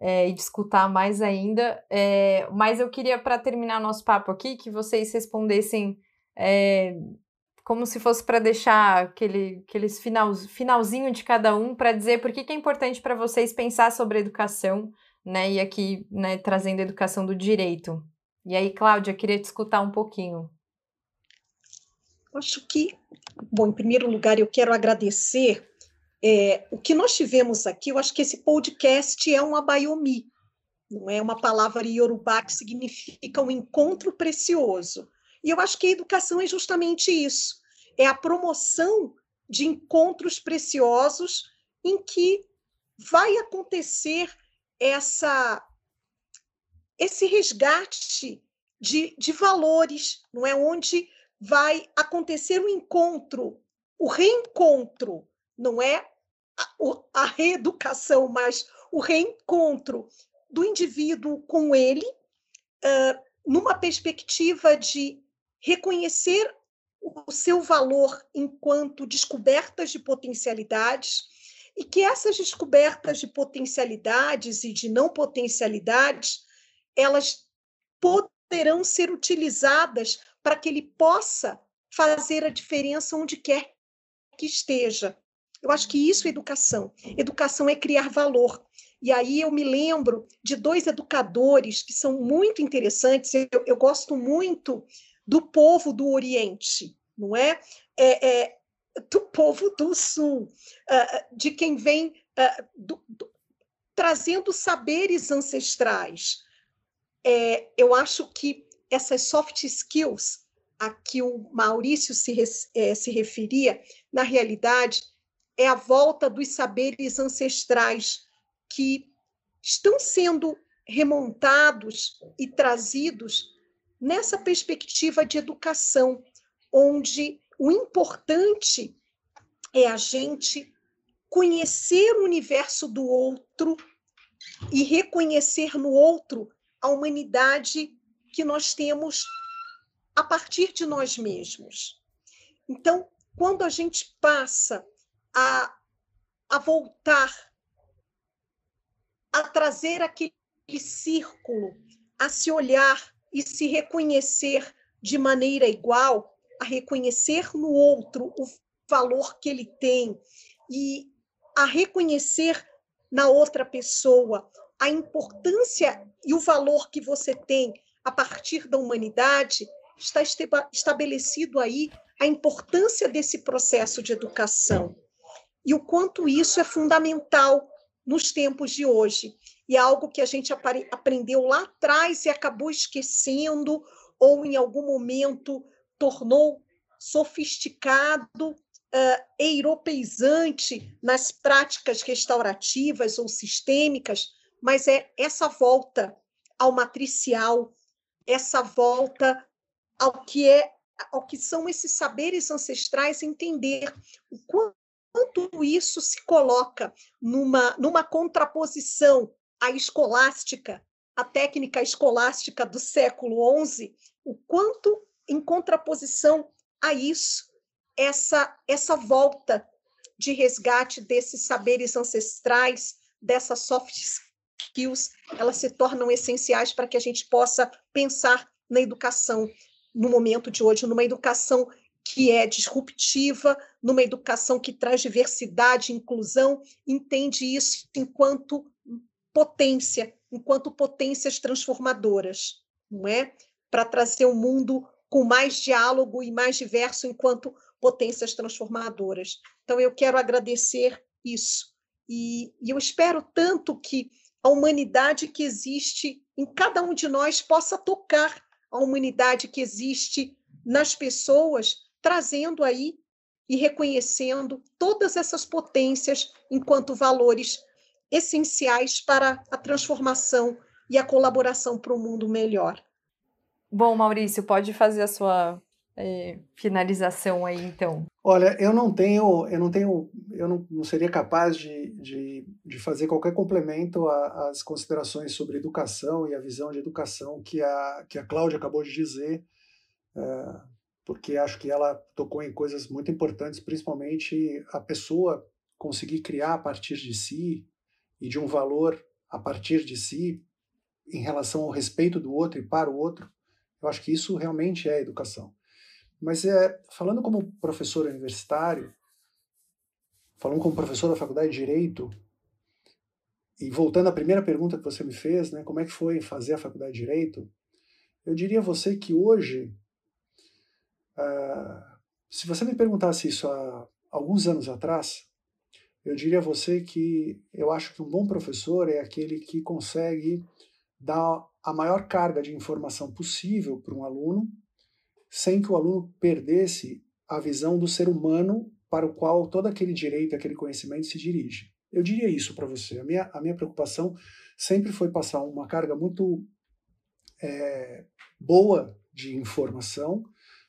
é, e de escutar mais ainda. É, mas eu queria, para terminar nosso papo aqui, que vocês respondessem é, como se fosse para deixar aquele aqueles final, finalzinho de cada um para dizer por que, é importante para vocês pensar sobre educação, né? E aqui, né, trazendo a educação do direito. E aí, Cláudia, queria te escutar um pouquinho. Acho que, bom, em primeiro lugar, eu quero agradecer é, o que nós tivemos aqui. Eu acho que esse podcast é um abayomi, não é uma palavra iorubá que significa um encontro precioso. E eu acho que a educação é justamente isso: é a promoção de encontros preciosos em que vai acontecer essa esse resgate de, de valores, não é? Onde vai acontecer o encontro, o reencontro, não é? A, reeducação, mas o reencontro do indivíduo com ele, numa perspectiva de reconhecer o seu valor enquanto descobertas de potencialidades e que essas descobertas de potencialidades e de não potencialidades elas poderão ser utilizadas para que ele possa fazer a diferença onde quer que esteja. Eu acho que isso é educação. Educação é criar valor. E aí eu me lembro de dois educadores que são muito interessantes. Eu, eu gosto muito do povo do Oriente, não é? é, é do povo do Sul, uh, de quem vem uh, do, do, trazendo saberes ancestrais. É, eu acho que essas soft skills a que o Maurício se, é, se referia, na realidade, é a volta dos saberes ancestrais que estão sendo remontados e trazidos nessa perspectiva de educação, onde o importante é a gente conhecer o universo do outro e reconhecer no outro a humanidade que nós temos a partir de nós mesmos. Então, quando a gente passa a, a voltar a trazer aquele círculo, a se olhar e se reconhecer de maneira igual, a reconhecer no outro o valor que ele tem e a reconhecer na outra pessoa a importância e o valor que você tem a partir da humanidade, está estabelecido aí a importância desse processo de educação. E o quanto isso é fundamental nos tempos de hoje. E é algo que a gente aprendeu lá atrás e acabou esquecendo, ou em algum momento tornou sofisticado, uh, europeizante nas práticas restaurativas ou sistêmicas, mas é essa volta ao matricial, essa volta ao que é ao que são esses saberes ancestrais, entender o quanto isso se coloca numa, numa contraposição a escolástica, a técnica escolástica do século XI, o quanto, em contraposição a isso, essa, essa volta de resgate desses saberes ancestrais, dessas soft skills, elas se tornam essenciais para que a gente possa pensar na educação no momento de hoje, numa educação que é disruptiva, numa educação que traz diversidade, inclusão, entende isso enquanto potência, enquanto potências transformadoras, não é? Para trazer um mundo com mais diálogo e mais diverso enquanto potências transformadoras. Então, eu quero agradecer isso. E, e eu espero tanto que a humanidade que existe em cada um de nós possa tocar a humanidade que existe nas pessoas, trazendo aí e reconhecendo todas essas potências enquanto valores essenciais para a transformação e a colaboração para um mundo melhor. Bom, Maurício, pode fazer a sua é, finalização aí, então. Olha, eu não tenho, eu não tenho, eu não, não seria capaz de, de, de, fazer qualquer complemento às considerações sobre educação e a visão de educação que a, que a Cláudia acabou de dizer, é, porque acho que ela tocou em coisas muito importantes, principalmente a pessoa conseguir criar a partir de si e de um valor a partir de si em relação ao respeito do outro e para o outro, eu acho que isso realmente é educação. Mas é, falando como professor universitário, falando como professor da Faculdade de Direito, e voltando à primeira pergunta que você me fez, né, como é que foi fazer a Faculdade de Direito, eu diria a você que hoje, uh, se você me perguntasse isso há alguns anos atrás, eu diria a você que eu acho que um bom professor é aquele que consegue dar a maior carga de informação possível para um aluno, sem que o aluno perdesse a visão do ser humano para o qual todo aquele direito, aquele conhecimento se dirige. Eu diria isso para você. A minha, a minha preocupação sempre foi passar uma carga muito é, boa de informação,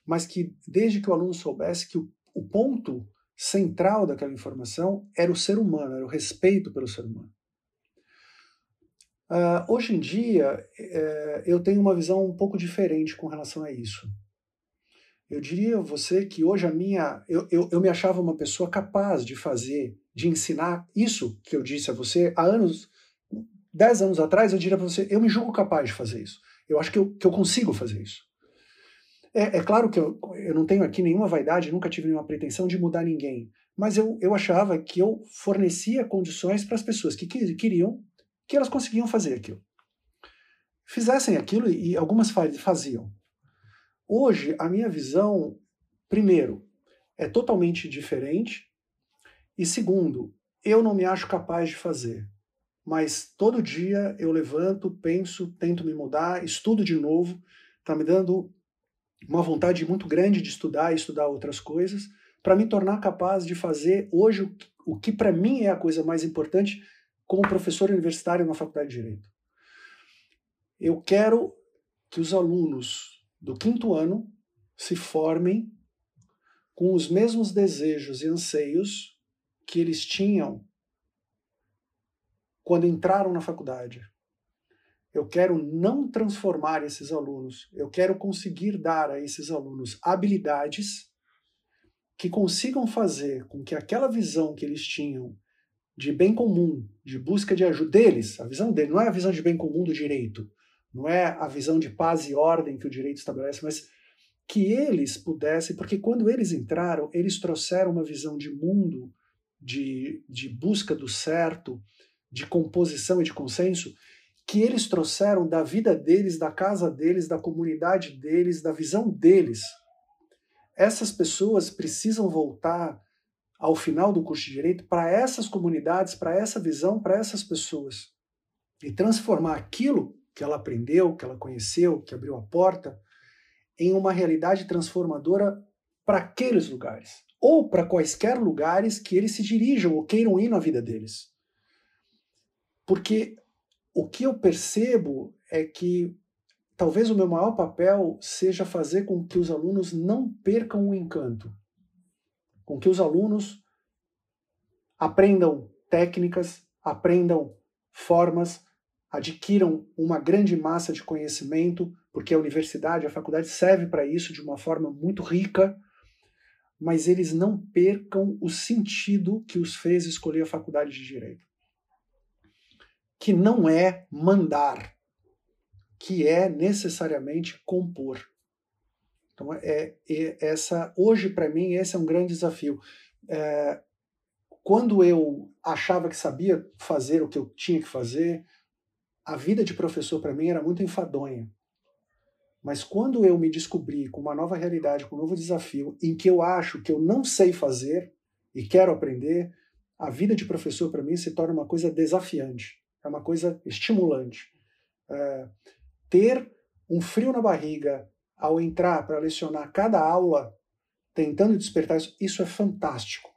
mas que desde que o aluno soubesse que o, o ponto central daquela informação era o ser humano, era o respeito pelo ser humano. Uh, hoje em dia, uh, eu tenho uma visão um pouco diferente com relação a isso. Eu diria a você que hoje a minha. Eu, eu, eu me achava uma pessoa capaz de fazer, de ensinar isso que eu disse a você há anos, dez anos atrás, eu diria para você: eu me julgo capaz de fazer isso. Eu acho que eu, que eu consigo fazer isso. É, é claro que eu, eu não tenho aqui nenhuma vaidade, nunca tive nenhuma pretensão de mudar ninguém, mas eu, eu achava que eu fornecia condições para as pessoas que queriam que elas conseguiam fazer aquilo. Fizessem aquilo e algumas faziam. Hoje, a minha visão, primeiro, é totalmente diferente, e segundo, eu não me acho capaz de fazer. Mas todo dia eu levanto, penso, tento me mudar, estudo de novo, está me dando uma vontade muito grande de estudar e estudar outras coisas, para me tornar capaz de fazer hoje o que, para mim é a coisa mais importante, como professor universitário na Faculdade de Direito. Eu quero que os alunos do quinto ano se formem com os mesmos desejos e anseios que eles tinham quando entraram na faculdade. Eu quero não transformar esses alunos, eu quero conseguir dar a esses alunos habilidades que consigam fazer com que aquela visão que eles tinham de bem comum, de busca de ajuda deles, a visão dele não é a visão de bem comum do direito, não é a visão de paz e ordem que o direito estabelece, mas que eles pudessem, porque quando eles entraram, eles trouxeram uma visão de mundo, de, de busca do certo, de composição e de consenso, que eles trouxeram da vida deles, da casa deles, da comunidade deles, da visão deles. Essas pessoas precisam voltar ao final do curso de direito para essas comunidades, para essa visão, para essas pessoas e transformar aquilo que ela aprendeu, que ela conheceu, que abriu a porta, em uma realidade transformadora para aqueles lugares ou para quaisquer lugares que eles se dirijam ou queiram ir na vida deles. Porque o que eu percebo é que talvez o meu maior papel seja fazer com que os alunos não percam o encanto com que os alunos aprendam técnicas, aprendam formas, adquiram uma grande massa de conhecimento, porque a universidade, a faculdade serve para isso de uma forma muito rica, mas eles não percam o sentido que os fez escolher a faculdade de direito. Que não é mandar, que é necessariamente compor. Então, é, é essa hoje, para mim, esse é um grande desafio. É, quando eu achava que sabia fazer o que eu tinha que fazer, a vida de professor para mim era muito enfadonha. Mas quando eu me descobri com uma nova realidade, com um novo desafio, em que eu acho que eu não sei fazer e quero aprender, a vida de professor para mim se torna uma coisa desafiante, é uma coisa estimulante. É, ter um frio na barriga ao entrar para lecionar cada aula, tentando despertar isso, isso é fantástico.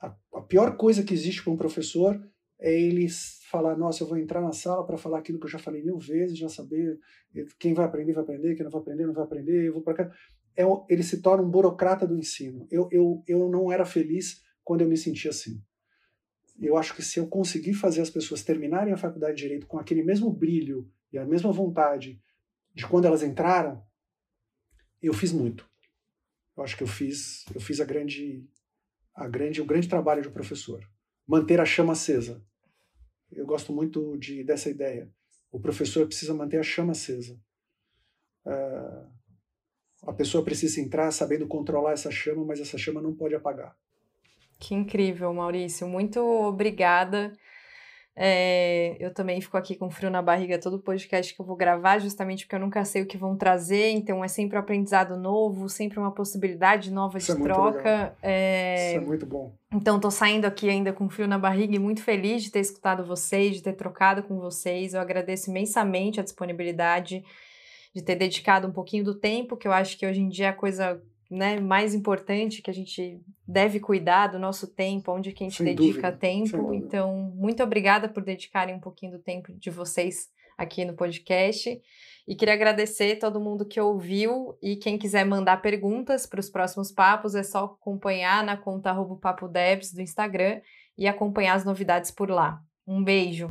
A, a pior coisa que existe para um professor é ele falar, nossa, eu vou entrar na sala para falar aquilo que eu já falei mil vezes, já saber quem vai aprender, vai aprender, quem não vai aprender, não vai aprender, eu vou para cá. É, ele se torna um burocrata do ensino. Eu, eu, eu não era feliz quando eu me sentia assim. Eu acho que se eu conseguir fazer as pessoas terminarem a faculdade de Direito com aquele mesmo brilho e a mesma vontade de quando elas entraram, eu fiz muito. Eu acho que eu fiz, eu fiz a grande, a grande, o grande trabalho de professor, manter a chama acesa. Eu gosto muito de dessa ideia. O professor precisa manter a chama acesa. Uh, a pessoa precisa entrar sabendo controlar essa chama, mas essa chama não pode apagar. Que incrível, Maurício. Muito obrigada. É, eu também fico aqui com frio na barriga todo podcast que eu vou gravar, justamente porque eu nunca sei o que vão trazer, então é sempre um aprendizado novo, sempre uma possibilidade nova Isso de é troca. É... Isso é muito bom. Então, tô saindo aqui ainda com frio na barriga e muito feliz de ter escutado vocês, de ter trocado com vocês. Eu agradeço imensamente a disponibilidade de ter dedicado um pouquinho do tempo, que eu acho que hoje em dia é a coisa né, mais importante que a gente deve cuidar do nosso tempo, onde que a gente sem dedica dúvida, tempo. Então, muito obrigada por dedicarem um pouquinho do tempo de vocês aqui no podcast. E queria agradecer todo mundo que ouviu e quem quiser mandar perguntas para os próximos papos é só acompanhar na conta Papo Devs do Instagram e acompanhar as novidades por lá. Um beijo!